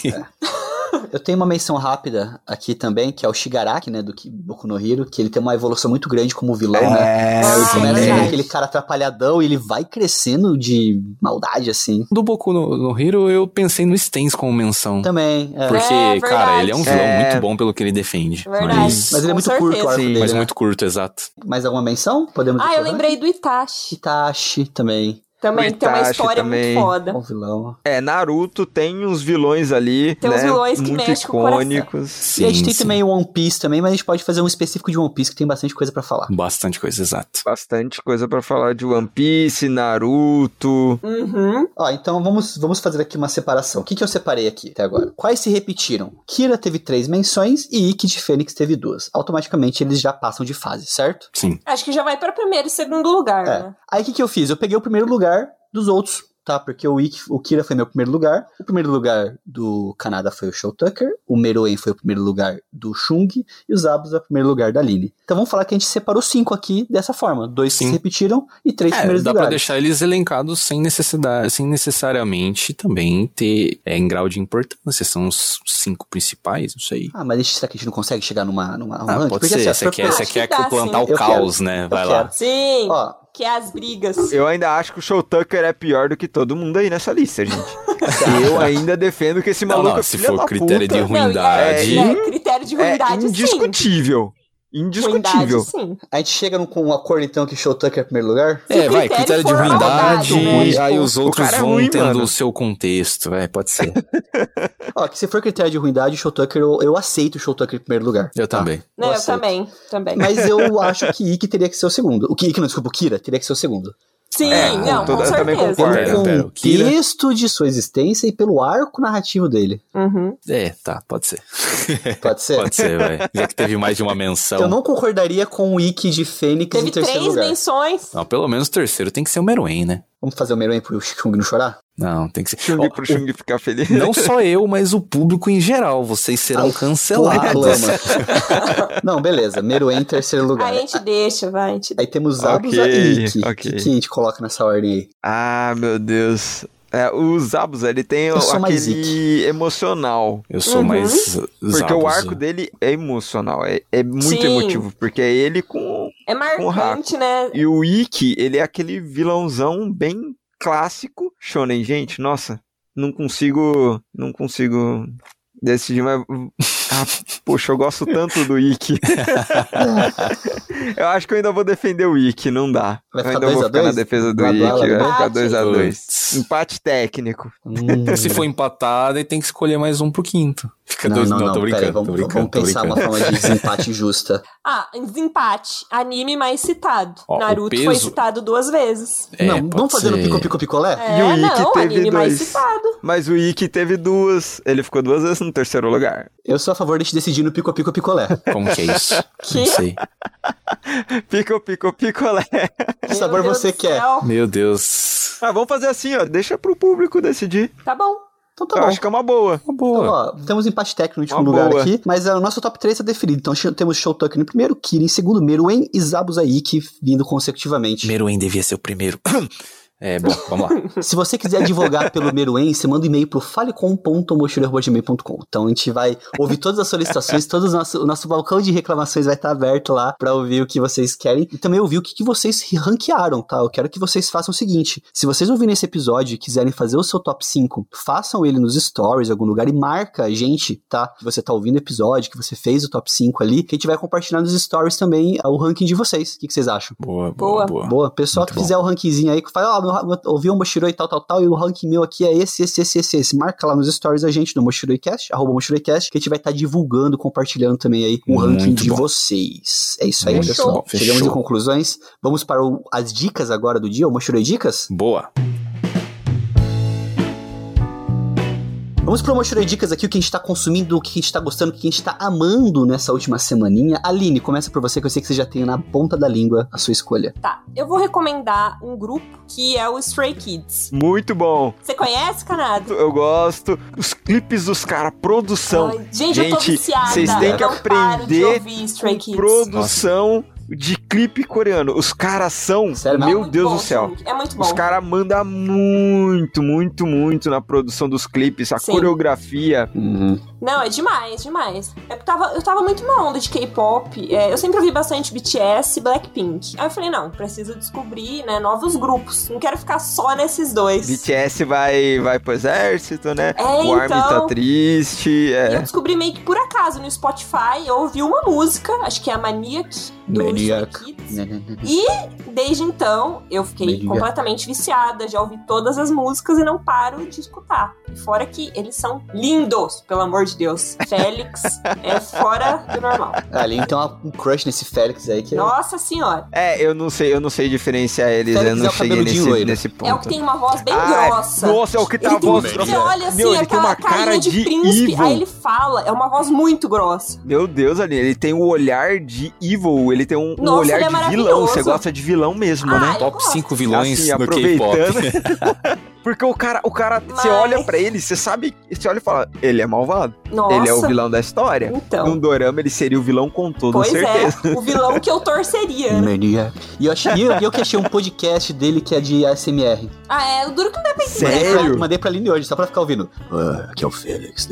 Eu tenho uma menção rápida aqui também, que é o Shigaraki, né, do Boku no Hero, que ele tem uma evolução muito grande como vilão, né? É, Ele começa é verdade. aquele cara atrapalhadão e ele vai crescendo de maldade, assim. Do Boku no, no Hero, eu pensei no Stens como menção. Também, é. Porque, É, cara, ele é um vilão É. muito bom pelo que ele defende. Verdade. Mas, Mas ele é muito curto o certeza. arco Sim, dele, mas né? muito curto, exato. Mais alguma menção? Podemos Ah, eu lembrei do Itachi. Itachi também. Também que tem uma Itachi história também. muito foda. Bom vilão. É, Naruto tem uns vilões ali, Tem uns né, vilões que muito mexem com o coração. icônicos. e a gente Sim, tem sim. também o One Piece também, mas a gente pode fazer um específico de One Piece que tem bastante coisa pra falar. Bastante coisa, exato. Bastante coisa pra falar de One Piece, Naruto. Uhum. Ó, então vamos, vamos fazer aqui uma separação. O que, que eu separei aqui até agora? Quais se repetiram? Kira teve três menções e Ikki de Fênix teve duas. Automaticamente eles já passam de fase, certo? Sim. Acho que já vai pra primeiro e segundo lugar, É. né? Aí o que, que eu fiz? Eu peguei o primeiro lugar dos outros, tá? Porque o, Ikki, o Kira foi meu primeiro lugar. O primeiro lugar do Canadá foi o Show Tucker. O Meruem foi o primeiro lugar do Chung. E os Abus é o primeiro lugar da Line. Então vamos falar que a gente separou cinco aqui dessa forma. Dois que Sim. se repetiram e três É, primeiros dá pra lugares. deixar eles elencados sem necessidade, sem necessariamente também ter é, em grau de importância. São os cinco principais, não sei. Ah, mas será que a gente não consegue chegar numa, numa um Ah, ranking? pode Porque, ser. assim, quer, for- você Acho quer que dá, plantar o caos, né? Vai lá. quero. Sim. Ó, Que é as brigas. Eu ainda acho que o Show Tucker é pior do que todo mundo aí nessa lista, gente. eu ainda defendo que esse Não, maluco não, é se filho for da critério puta. de ruindade. Não, é, é, critério de É ruindade, sim. Indiscutível. Ruindade, sim. a gente chega num- com um acordo então que Show Tucker é o primeiro lugar? É, vai, critério critério de ruindade, rodado, né? aí os O outros é vão ruim, tendo mano. o seu contexto, é, pode ser. Ó, que se for critério de ruindade, o Show Tucker, eu, eu aceito o Show Tucker em primeiro lugar. Eu tá? também. Não, eu aceito. também, também. Mas eu acho que Ikki teria que ser o segundo. O Ikki, não, desculpa, o Kira teria que ser o segundo. Sim, É, não, toda- com eu também certeza. concordo. Pelo Kira- contexto de sua existência e pelo arco narrativo dele. Uhum. É, tá, pode ser. Pode ser? Pode ser, vai. Já que teve mais de uma menção. Eu não concordaria com o Ikki de Fênix Teve em terceiro três lugar. menções. Não, pelo menos o terceiro tem que ser o Meruem, né? Vamos fazer o Meruem pro Chung não chorar? Não, tem que ser. Chung pro Chung ficar feliz. Não só eu, mas o público em geral. Vocês serão Ah, cancelados. Não, beleza. Meruem em terceiro lugar. Aí a gente deixa, vai. A gente... Aí temos Zabuza Ok, e Ikki. O ok. que, que a gente coloca nessa ordem aí? Ah, meu Deus. É, o Zabuza, ele tem Eu sou mais aquele emocional. Eu sou Uhum. mais. Porque o Zabuza. arco dele é emocional, é, é muito Sim. emotivo. Porque é ele com. É marcante, né? E o Ikki, ele é aquele vilãozão bem clássico. Shonen, gente, nossa, não consigo. Não consigo decidir, mas. Ah, poxa, eu gosto tanto do Ikki. eu acho que eu ainda vou defender o Ikki, não dá. Vai eu ainda vou 2 a ficar na 2? defesa do Ikki. Vai ficar empate. 2x2. Puts. Empate técnico. Hum. Se for empatado, aí tem que escolher mais um pro quinto. Fica Não, dois. não, Não, não, tô brincando, peraí, vamos, tô brincando. vamos pensar uma brincando. forma de desempate justa. Ah, desempate. Anime mais citado. Ó, Naruto foi peso- citado duas vezes. É, não, vamos fazer no pico, pico, picolé? É, E o Ikki teve anime mais dois. citado. Mas o Ikki teve duas. Ele ficou duas vezes no terceiro lugar. Eu sou a favor de te decidir no pico, pico, picolé. Como que é isso? Que? Não sei. Pico, pico, picolé. Que sabor Deus você quer? Meu Deus. Ah, vamos fazer assim, ó. Deixa pro público decidir. Tá bom. Então tá eu bom. acho que é uma boa. Uma Então, boa. ó, temos empate técnico no último Uma lugar boa. aqui, mas ah, o nosso top 3 tá definido. Então temos Show Tucker em primeiro, Kira em segundo, Meruem e Zabuza Ikki vindo consecutivamente. Meruem devia ser o primeiro. É, bom, vamos lá. Se você quiser advogar pelo Meruem, você manda um e-mail pro falecom.mochileiro.gmail.com. Então a gente vai ouvir todas as solicitações, todo o nosso, o nosso balcão de reclamações vai estar aberto lá pra ouvir o que vocês querem e também ouvir o que, que vocês ranquearam, tá? Eu quero que vocês façam o seguinte: se vocês ouvirem esse episódio e quiserem fazer o seu top 5, façam ele nos stories, em algum lugar, e marca a gente, tá? Que você tá ouvindo o episódio, que você fez o top 5 ali, que a gente vai compartilhar nos stories também ah, o ranking de vocês. O que, que vocês acham? Boa, boa, Boa. boa. Boa, pessoal Muito que bom. fizer o rankingzinho aí, que fala, ó, meu, eu ouvi o Moshiroi tal, tal, tal, e o ranking meu aqui é esse, esse, esse, esse, esse. Marca lá nos stories a gente no MoshiroiCast, arroba MoshiroiCast, que a gente vai estar tá divulgando, compartilhando também aí o Muito ranking de bom. vocês. É isso aí, Muito pessoal. Chegamos em conclusões. Vamos para o- as dicas agora do dia, o Moshiroi Dicas? Boa. Vamos pro Moshiroi Dicas aqui, o que a gente tá consumindo, o que a gente tá gostando, o que a gente tá amando nessa última semaninha. Aline, começa por você, que eu sei que você já tem na ponta da língua a sua escolha. Tá, eu vou recomendar um grupo que é o Stray Kids. Muito bom. Você conhece, Canado? Eu gosto. Os clipes dos caras, produção. Ai, gente, eu tô Gente, viciada. vocês têm que eu paro de aprender ouvir Stray Kids. Produção de clipe coreano. Os caras são. Sério meu É Deus bom, do céu. É muito bom. Os caras mandam muito, muito, muito na produção dos clipes, a Sim. coreografia. Uhum. Não, é demais, demais. É porque tava, eu tava muito numa onda de K-pop. é, eu sempre ouvi bastante BTS e Blackpink. Aí eu falei, não, preciso descobrir, né, novos grupos. Não quero ficar só nesses dois. BTS vai, vai pro exército, né? É, o Armin então. tá triste. E eu É. descobri meio que por acaso no Spotify, eu ouvi uma música, acho que é a Maniac do Maniac. Kids. E desde então eu fiquei completamente viciada, já ouvi todas as músicas e não paro de escutar. E fora que eles são lindos, pelo amor de Deus. Félix é fora do normal. A Aline tem uma- um crush nesse Félix aí que é... Nossa senhora. É, eu não sei, eu não sei diferenciar eles, Félix eu não é o cheguei nesse, nesse ponto. É o que tem uma voz bem Ah, grossa. Nossa, é o que tá Ele a tem, voz você grossa. olha assim, Meu, ele tem aquela uma cara carinha de, de príncipe, evil. aí ele fala, é uma voz muito grossa. Meu Deus, ali, ele tem um olhar de evil, ele tem um, um Nossa, olhar é de vilão. Você gosta de vilão mesmo, Ah, né? Top gosto. 5 vilões Assim, do K-pop. Porque o cara, o cara, você Mas- olha pra ele, você sabe, você olha e fala, ele é malvado, Nossa. ele é o vilão da história. Então. Num dorama ele seria o vilão com toda Pois certeza. é, o vilão que eu torceria. né? Maniac. E eu, achei, eu, eu que achei um podcast dele que é de ASMR. Ah, é, o duro que não dá pra entender. Mandei pra, Sério? mandei pra Aline hoje, só pra ficar ouvindo. Ah, aqui é o Félix.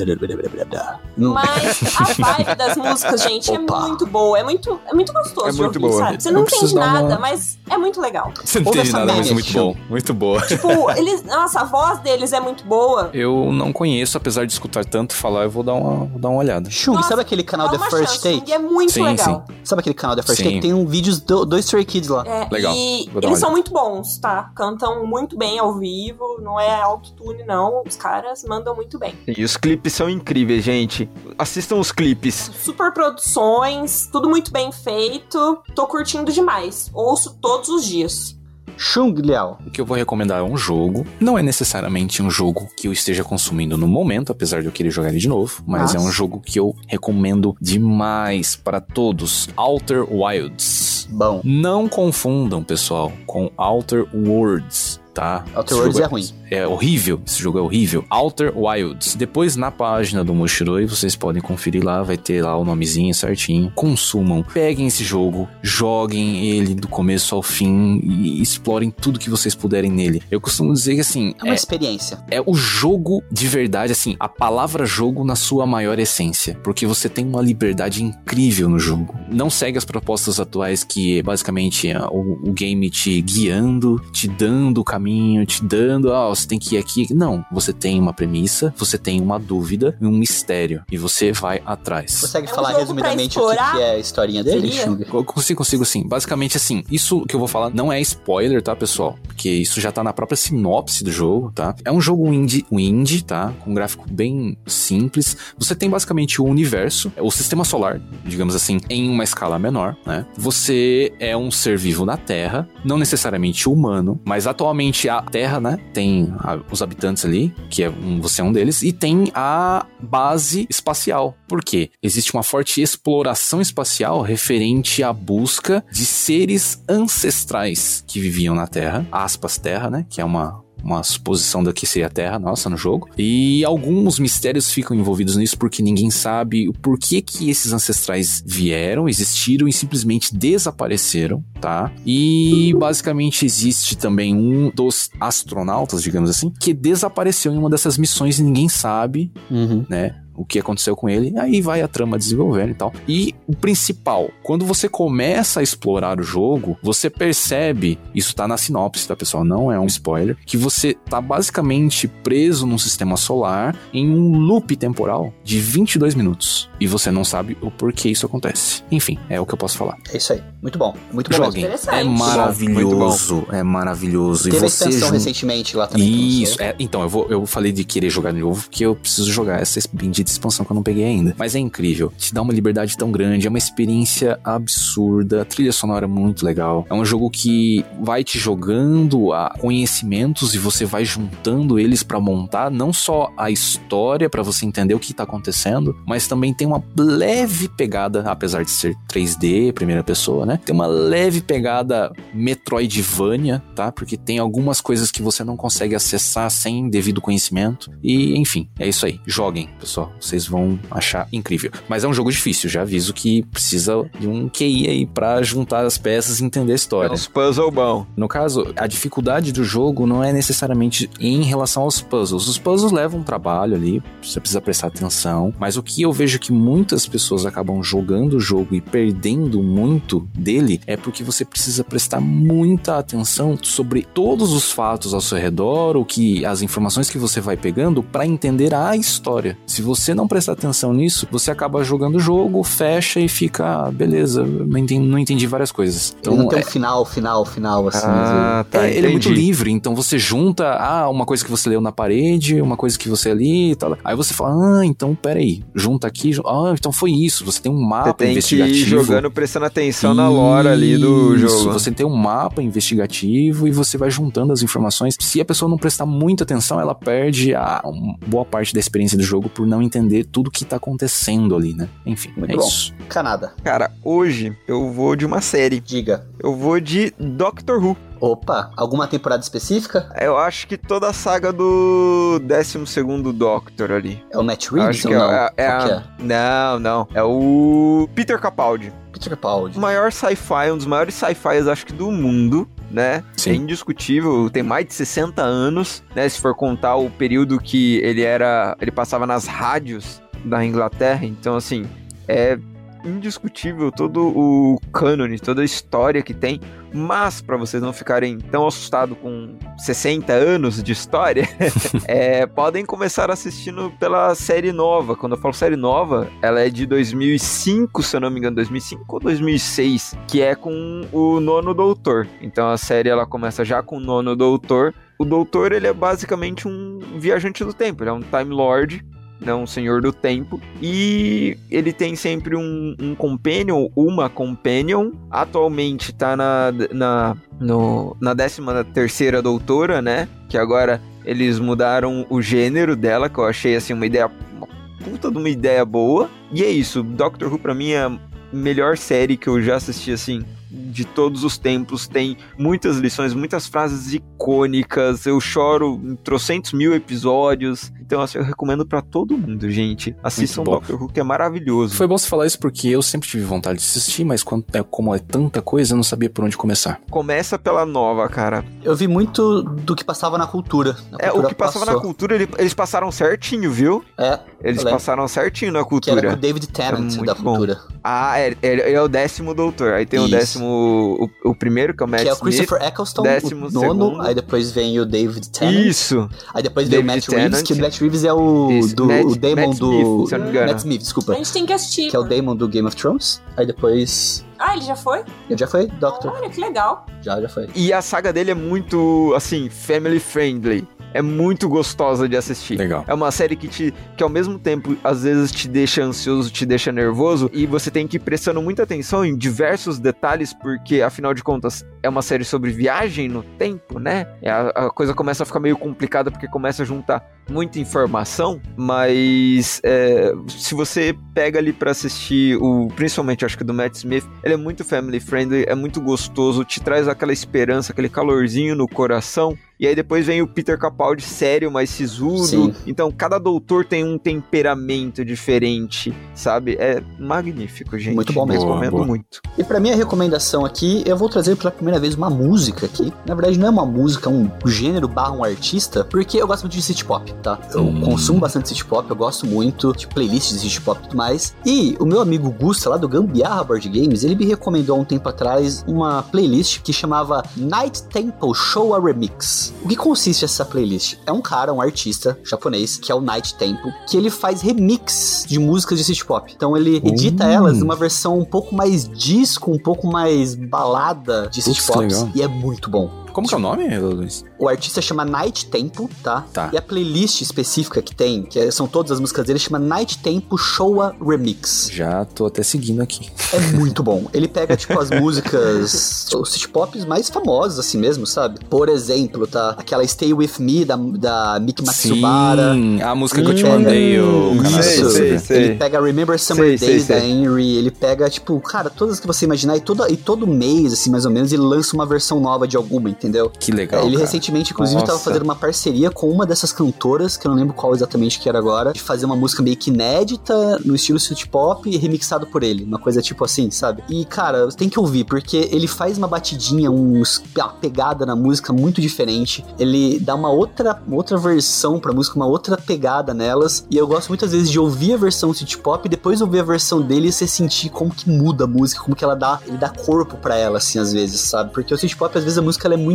Não- Mas a vibe das músicas, gente, é Opa. muito boa. É muito, é muito gostoso É de muito ouvir, boa. Sabe? Você não entende dar uma- nada, mas é muito legal. Você não entende essa nada, mas Maniac, muito bom. Muito boa. Tipo, eles. Nossa, a voz deles é muito boa. Eu não conheço, apesar de escutar tanto falar, eu vou dar uma, vou dar uma olhada. Nossa, sabe aquele canal The First chance, Take? É muito Sim, legal. Sabe aquele canal The First Sim. Take? Tem um vídeos do, dois Stray Kids lá. É, Legal. E eles são muito bons, tá? Cantam muito bem ao vivo, não é autotune, não. Os caras mandam muito bem. E os clipes são incríveis, gente. Assistam os clipes. Super produções, tudo muito bem feito. Tô curtindo demais. Ouço todos os dias. Shung Liao. O que eu vou recomendar é um jogo. Não é necessariamente um jogo que eu esteja consumindo no momento, apesar de eu querer jogar ele de novo. Mas Nossa. é um jogo que eu recomendo demais para todos. Outer Wilds. Bom. Não confundam, pessoal, com Outer Worlds, tá? Outer Worlds jogo é ruim. É horrível, esse jogo é horrível. Outer Wilds. Depois na página do Moshiroi, vocês podem conferir lá, vai ter lá o nomezinho certinho. Consumam, peguem esse jogo, joguem ele do começo ao fim e explorem tudo que vocês puderem nele. Eu costumo dizer que assim, É uma é, experiência. é o jogo de verdade, assim, a palavra jogo na sua maior essência, porque você tem uma liberdade incrível no jogo. Não segue as propostas atuais que é basicamente o, o game te guiando, te dando o caminho, te dando, ah, você tem que ir aqui. Não, você tem uma premissa, você tem uma dúvida, um mistério, e você vai atrás. Consegue É um falar jogo resumidamente o que, é a historinha dele? Eu consigo, consigo sim. Basicamente assim, isso que eu vou falar não é spoiler, tá, pessoal? Porque isso já tá na própria sinopse do jogo, tá? É um jogo indie, um indie, tá? Com um gráfico bem simples. Você tem basicamente o universo, o sistema solar, digamos assim, em uma escala menor, né? Você é um ser vivo na Terra, não necessariamente humano, mas atualmente a Terra, né, tem a- os habitantes ali, que é um, você é um deles, e tem a base espacial. Por quê? Existe uma forte exploração espacial referente à busca de seres ancestrais que viviam na Terra, aspas Terra, né, que é uma uma suposição da que seria a Terra nossa no jogo. E alguns mistérios ficam envolvidos nisso porque ninguém sabe o porquê que esses ancestrais vieram, existiram e simplesmente desapareceram, tá? E basicamente existe também um dos astronautas, digamos assim, que desapareceu em uma dessas missões e ninguém sabe Uhum. né? O que aconteceu com ele, aí vai a trama desenvolvendo e tal. E o principal, quando você começa a explorar o jogo, você percebe, isso tá na sinopse, tá pessoal, não é um spoiler, que você tá basicamente preso num sistema solar em um loop temporal de 22 minutos. E você não sabe o porquê isso acontece. Enfim, é o que eu posso falar. É isso aí. Muito bom. Muito bom Joguem. mesmo. É maravilhoso. É maravilhoso. Teve e você expansão jun- recentemente lá também. Isso, é, então, eu, vou, eu falei de querer jogar de novo porque eu preciso jogar essa bendita expansão que eu não peguei ainda. Mas é incrível, te dá uma liberdade tão grande, é uma experiência absurda, trilha sonora é muito legal. É um jogo que vai te jogando a conhecimentos e você vai juntando eles pra montar não só a história pra você entender o que tá acontecendo, mas também tem uma leve pegada, apesar de ser 3D, primeira pessoa, né? Tem uma leve pegada Metroidvania, tá? Porque tem algumas coisas que você não consegue acessar sem devido conhecimento. E, enfim, é isso aí. Joguem, pessoal. Vocês vão achar incrível. Mas é um jogo difícil, já aviso que precisa de um QI aí pra juntar as peças e entender a É história. uns puzzle bom. No caso, a dificuldade do jogo não é necessariamente em relação aos puzzles. Os puzzles levam um trabalho ali, você precisa prestar atenção. Mas o que eu vejo que muitas pessoas acabam jogando o jogo e perdendo muito dele é porque você precisa prestar muita atenção sobre todos os fatos ao seu redor, o que as informações que você vai pegando para entender a história. Se você não prestar atenção nisso, você acaba jogando o jogo, fecha e fica, ah, beleza, não entendi, não entendi várias coisas. Ele não tem é- um final, final, final, assim. Ah, tá. é, ele é muito livre, então você junta ah, uma coisa que você leu na parede, uma coisa que você ali e tal. Aí você fala, ah, então peraí, junta aqui, ah, então foi isso. Você tem um mapa Você tem que investigativo. ir jogando, prestando atenção na lore ali do jogo. Você tem um mapa investigativo e você vai juntando as informações. Se a pessoa não prestar muita atenção, ela perde a boa parte da experiência do jogo por não entender tudo que tá acontecendo ali, né? Enfim, Muito é bom. isso. Canadá. Cara, hoje eu vou de uma série. Diga. Eu vou de Doctor Who. Opa, alguma temporada específica? Eu acho que toda a saga do 12 Doctor ali. É o Matt Reeves ou que não? é, é a... Não, não. É o Peter Capaldi. Peter Capaldi. O maior sci-fi, um dos maiores sci-fis, acho que do mundo, né? Sim. É indiscutível, tem mais de 60 anos, né? Se for contar o período que ele era. Ele passava nas rádios da Inglaterra, então assim, é indiscutível todo o cânone, toda a história que tem. Mas, para vocês não ficarem tão assustados com 60 anos de história, é, podem começar assistindo pela série nova. Quando eu falo série nova, ela é de 2005, se eu não me engano, 2005 ou 2006, que é com o Nono Doutor. Então a série ela começa já com o Nono Doutor. O Doutor ele é basicamente um viajante do tempo, ele é um Time Lord né, um senhor do tempo, e ele tem sempre um, um companion, uma companion, atualmente tá na, na, no, na 13 terceira doutora, né, que agora eles mudaram o gênero dela, que eu achei, assim, uma ideia, uma puta de uma ideia boa, e é isso, Doctor Who pra mim é a melhor série que eu já assisti, assim, de todos os tempos, tem muitas lições, muitas frases icônicas, eu choro em trocentos mil episódios, então assim, eu recomendo pra todo mundo, gente. Assistam. Doctor Who, que é maravilhoso. Foi bom você falar isso porque eu sempre tive vontade de assistir, mas quando, é, como é tanta coisa, eu não sabia por onde começar. Começa pela nova, cara. Eu vi muito do que passava na cultura. A É, o cultura que passava passou. na cultura, ele- eles passaram certinho, viu? É, Eles passaram certinho na que era cultura. o David Tennant É da bom. cultura. Ah, é, é, é o décimo doutor. Aí tem o Isso. Décimo. O, o primeiro, que é o Matt que é o Smith. Christopher Eccleston, décimo o nono, segundo. aí depois vem o David Tennant, Isso. aí depois vem o David Matt Reeves, Tennant. que o Matt Reeves é o, Isso, do, Matt- o Damon Matt do... Smith, se eu não me engano. Matt Smith, A desculpa. gente tem que assistir. Que é o Damon do Game of Thrones, aí depois... Ah, ele já foi? Ele já foi Doctor, Olha, que legal. já, já foi. E a saga dele é muito, assim, family friendly. É muito gostosa de assistir. Legal. É uma série que te que ao mesmo tempo às vezes te deixa ansioso, te deixa nervoso e você tem que ir prestando muita atenção em diversos detalhes porque afinal de contas é uma série sobre viagem no tempo, né? A, a coisa começa a ficar meio complicada porque começa a juntar muita informação, mas é, se você pega ali pra assistir o principalmente acho que do Matt Smith, ele é muito family friendly, é muito gostoso, te traz aquela esperança, aquele calorzinho no coração. E aí depois vem o Peter Capaldi sério, mais sisudo. Sim. Então cada doutor tem um temperamento diferente, sabe? É magnífico, gente. Muito bom mesmo. Recomendo Boa, muito. E pra minha recomendação aqui, eu vou trazer pela primeira vez uma música aqui. Na verdade, não é uma música, é um gênero barra um artista, porque eu gosto muito de city pop. Tá? Eu Hum. consumo bastante city pop, eu gosto muito de playlists de city pop e tudo mais. E o meu amigo Gusta, lá do Gambiarra Board Games, ele me recomendou há um tempo atrás uma playlist que chamava Night Temple Showa Remix. O que consiste essa playlist? É um cara, um artista japonês, que é o Night Temple, que ele faz remix de músicas de city pop. Então ele edita Hum. elas numa versão um pouco mais disco, um pouco mais balada de city pop. E é muito bom. Como que é o nome, Luiz? O artista chama Night Tempo, tá? Tá. E a playlist específica que tem, que é- são todas as músicas dele, chama Night Tempo Showa Remix. Já tô até seguindo aqui. É muito bom. Ele pega, tipo, as músicas, os city pops mais famosas, assim mesmo, sabe? Por exemplo, tá? Aquela Stay With Me, da, da Miki Matsubara. Sim, a música que eu te Hum, mandei, o canal sei, sei. Ele pega Remember Summer Sei, Days sei, da sei. Henry, ele pega, tipo, cara, todas que você imaginar, e, toda, e todo mês, assim, mais ou menos, ele lança uma versão nova de alguma, entendeu? Que legal, ele cara. recentemente, inclusive, Nossa. tava fazendo uma parceria com uma dessas cantoras, que eu não lembro qual exatamente que era agora, de fazer uma música meio que inédita, no estilo city pop, e remixado por ele. Uma coisa tipo assim, sabe? E, cara, tem que ouvir, porque ele faz uma batidinha, uns, uma pegada na música muito diferente. Ele dá uma outra, uma outra versão pra música, uma outra pegada nelas. E eu gosto muitas vezes de ouvir a versão city pop e depois ouvir a versão dele e você sentir como que muda a música, como que ela dá, ele dá corpo pra ela, assim, às vezes, sabe? Porque o city pop, às vezes, a música ela é muito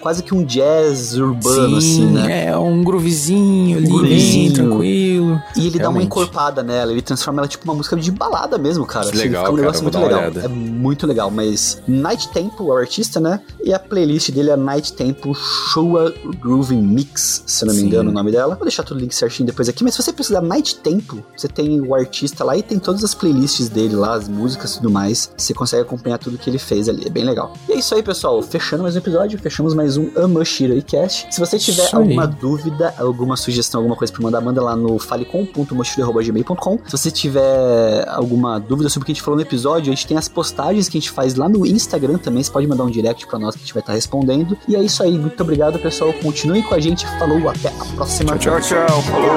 quase que um jazz urbano, assim, né? é um groovezinho ali, Um bem groovezinho. tranquilo. E ele dá uma Realmente. encorpada nela, ele transforma ela tipo uma música de balada mesmo, cara. Que legal, fica um cara, negócio muito legal. olhada. É muito legal, mas Night Tempo é o artista, né? E a playlist dele é Night Tempo Showa Grooving Mix, se eu não me Sim. engano o nome dela. Vou deixar todo o link certinho depois aqui, mas se você precisar Night Tempo, você tem o artista lá e tem todas as playlists dele lá, as músicas e tudo mais. Você consegue acompanhar tudo que ele fez ali, é bem legal. E é isso aí, pessoal. Fechando mais um episódio, fechamos mais um Amushiro Cast. Se você tiver aí. alguma dúvida, alguma sugestão, alguma coisa pra mandar, manda lá no falecom.mochila.gmail.com. Se você tiver alguma dúvida sobre o que a gente falou no episódio, a gente tem as postagens que a gente faz lá no Instagram também. Você pode mandar um direct pra nós que a gente vai estar respondendo. E é isso aí. Muito obrigado, pessoal. Continuem com a gente. Falou, até a próxima. Tchau, Tchau, tchau. Falou.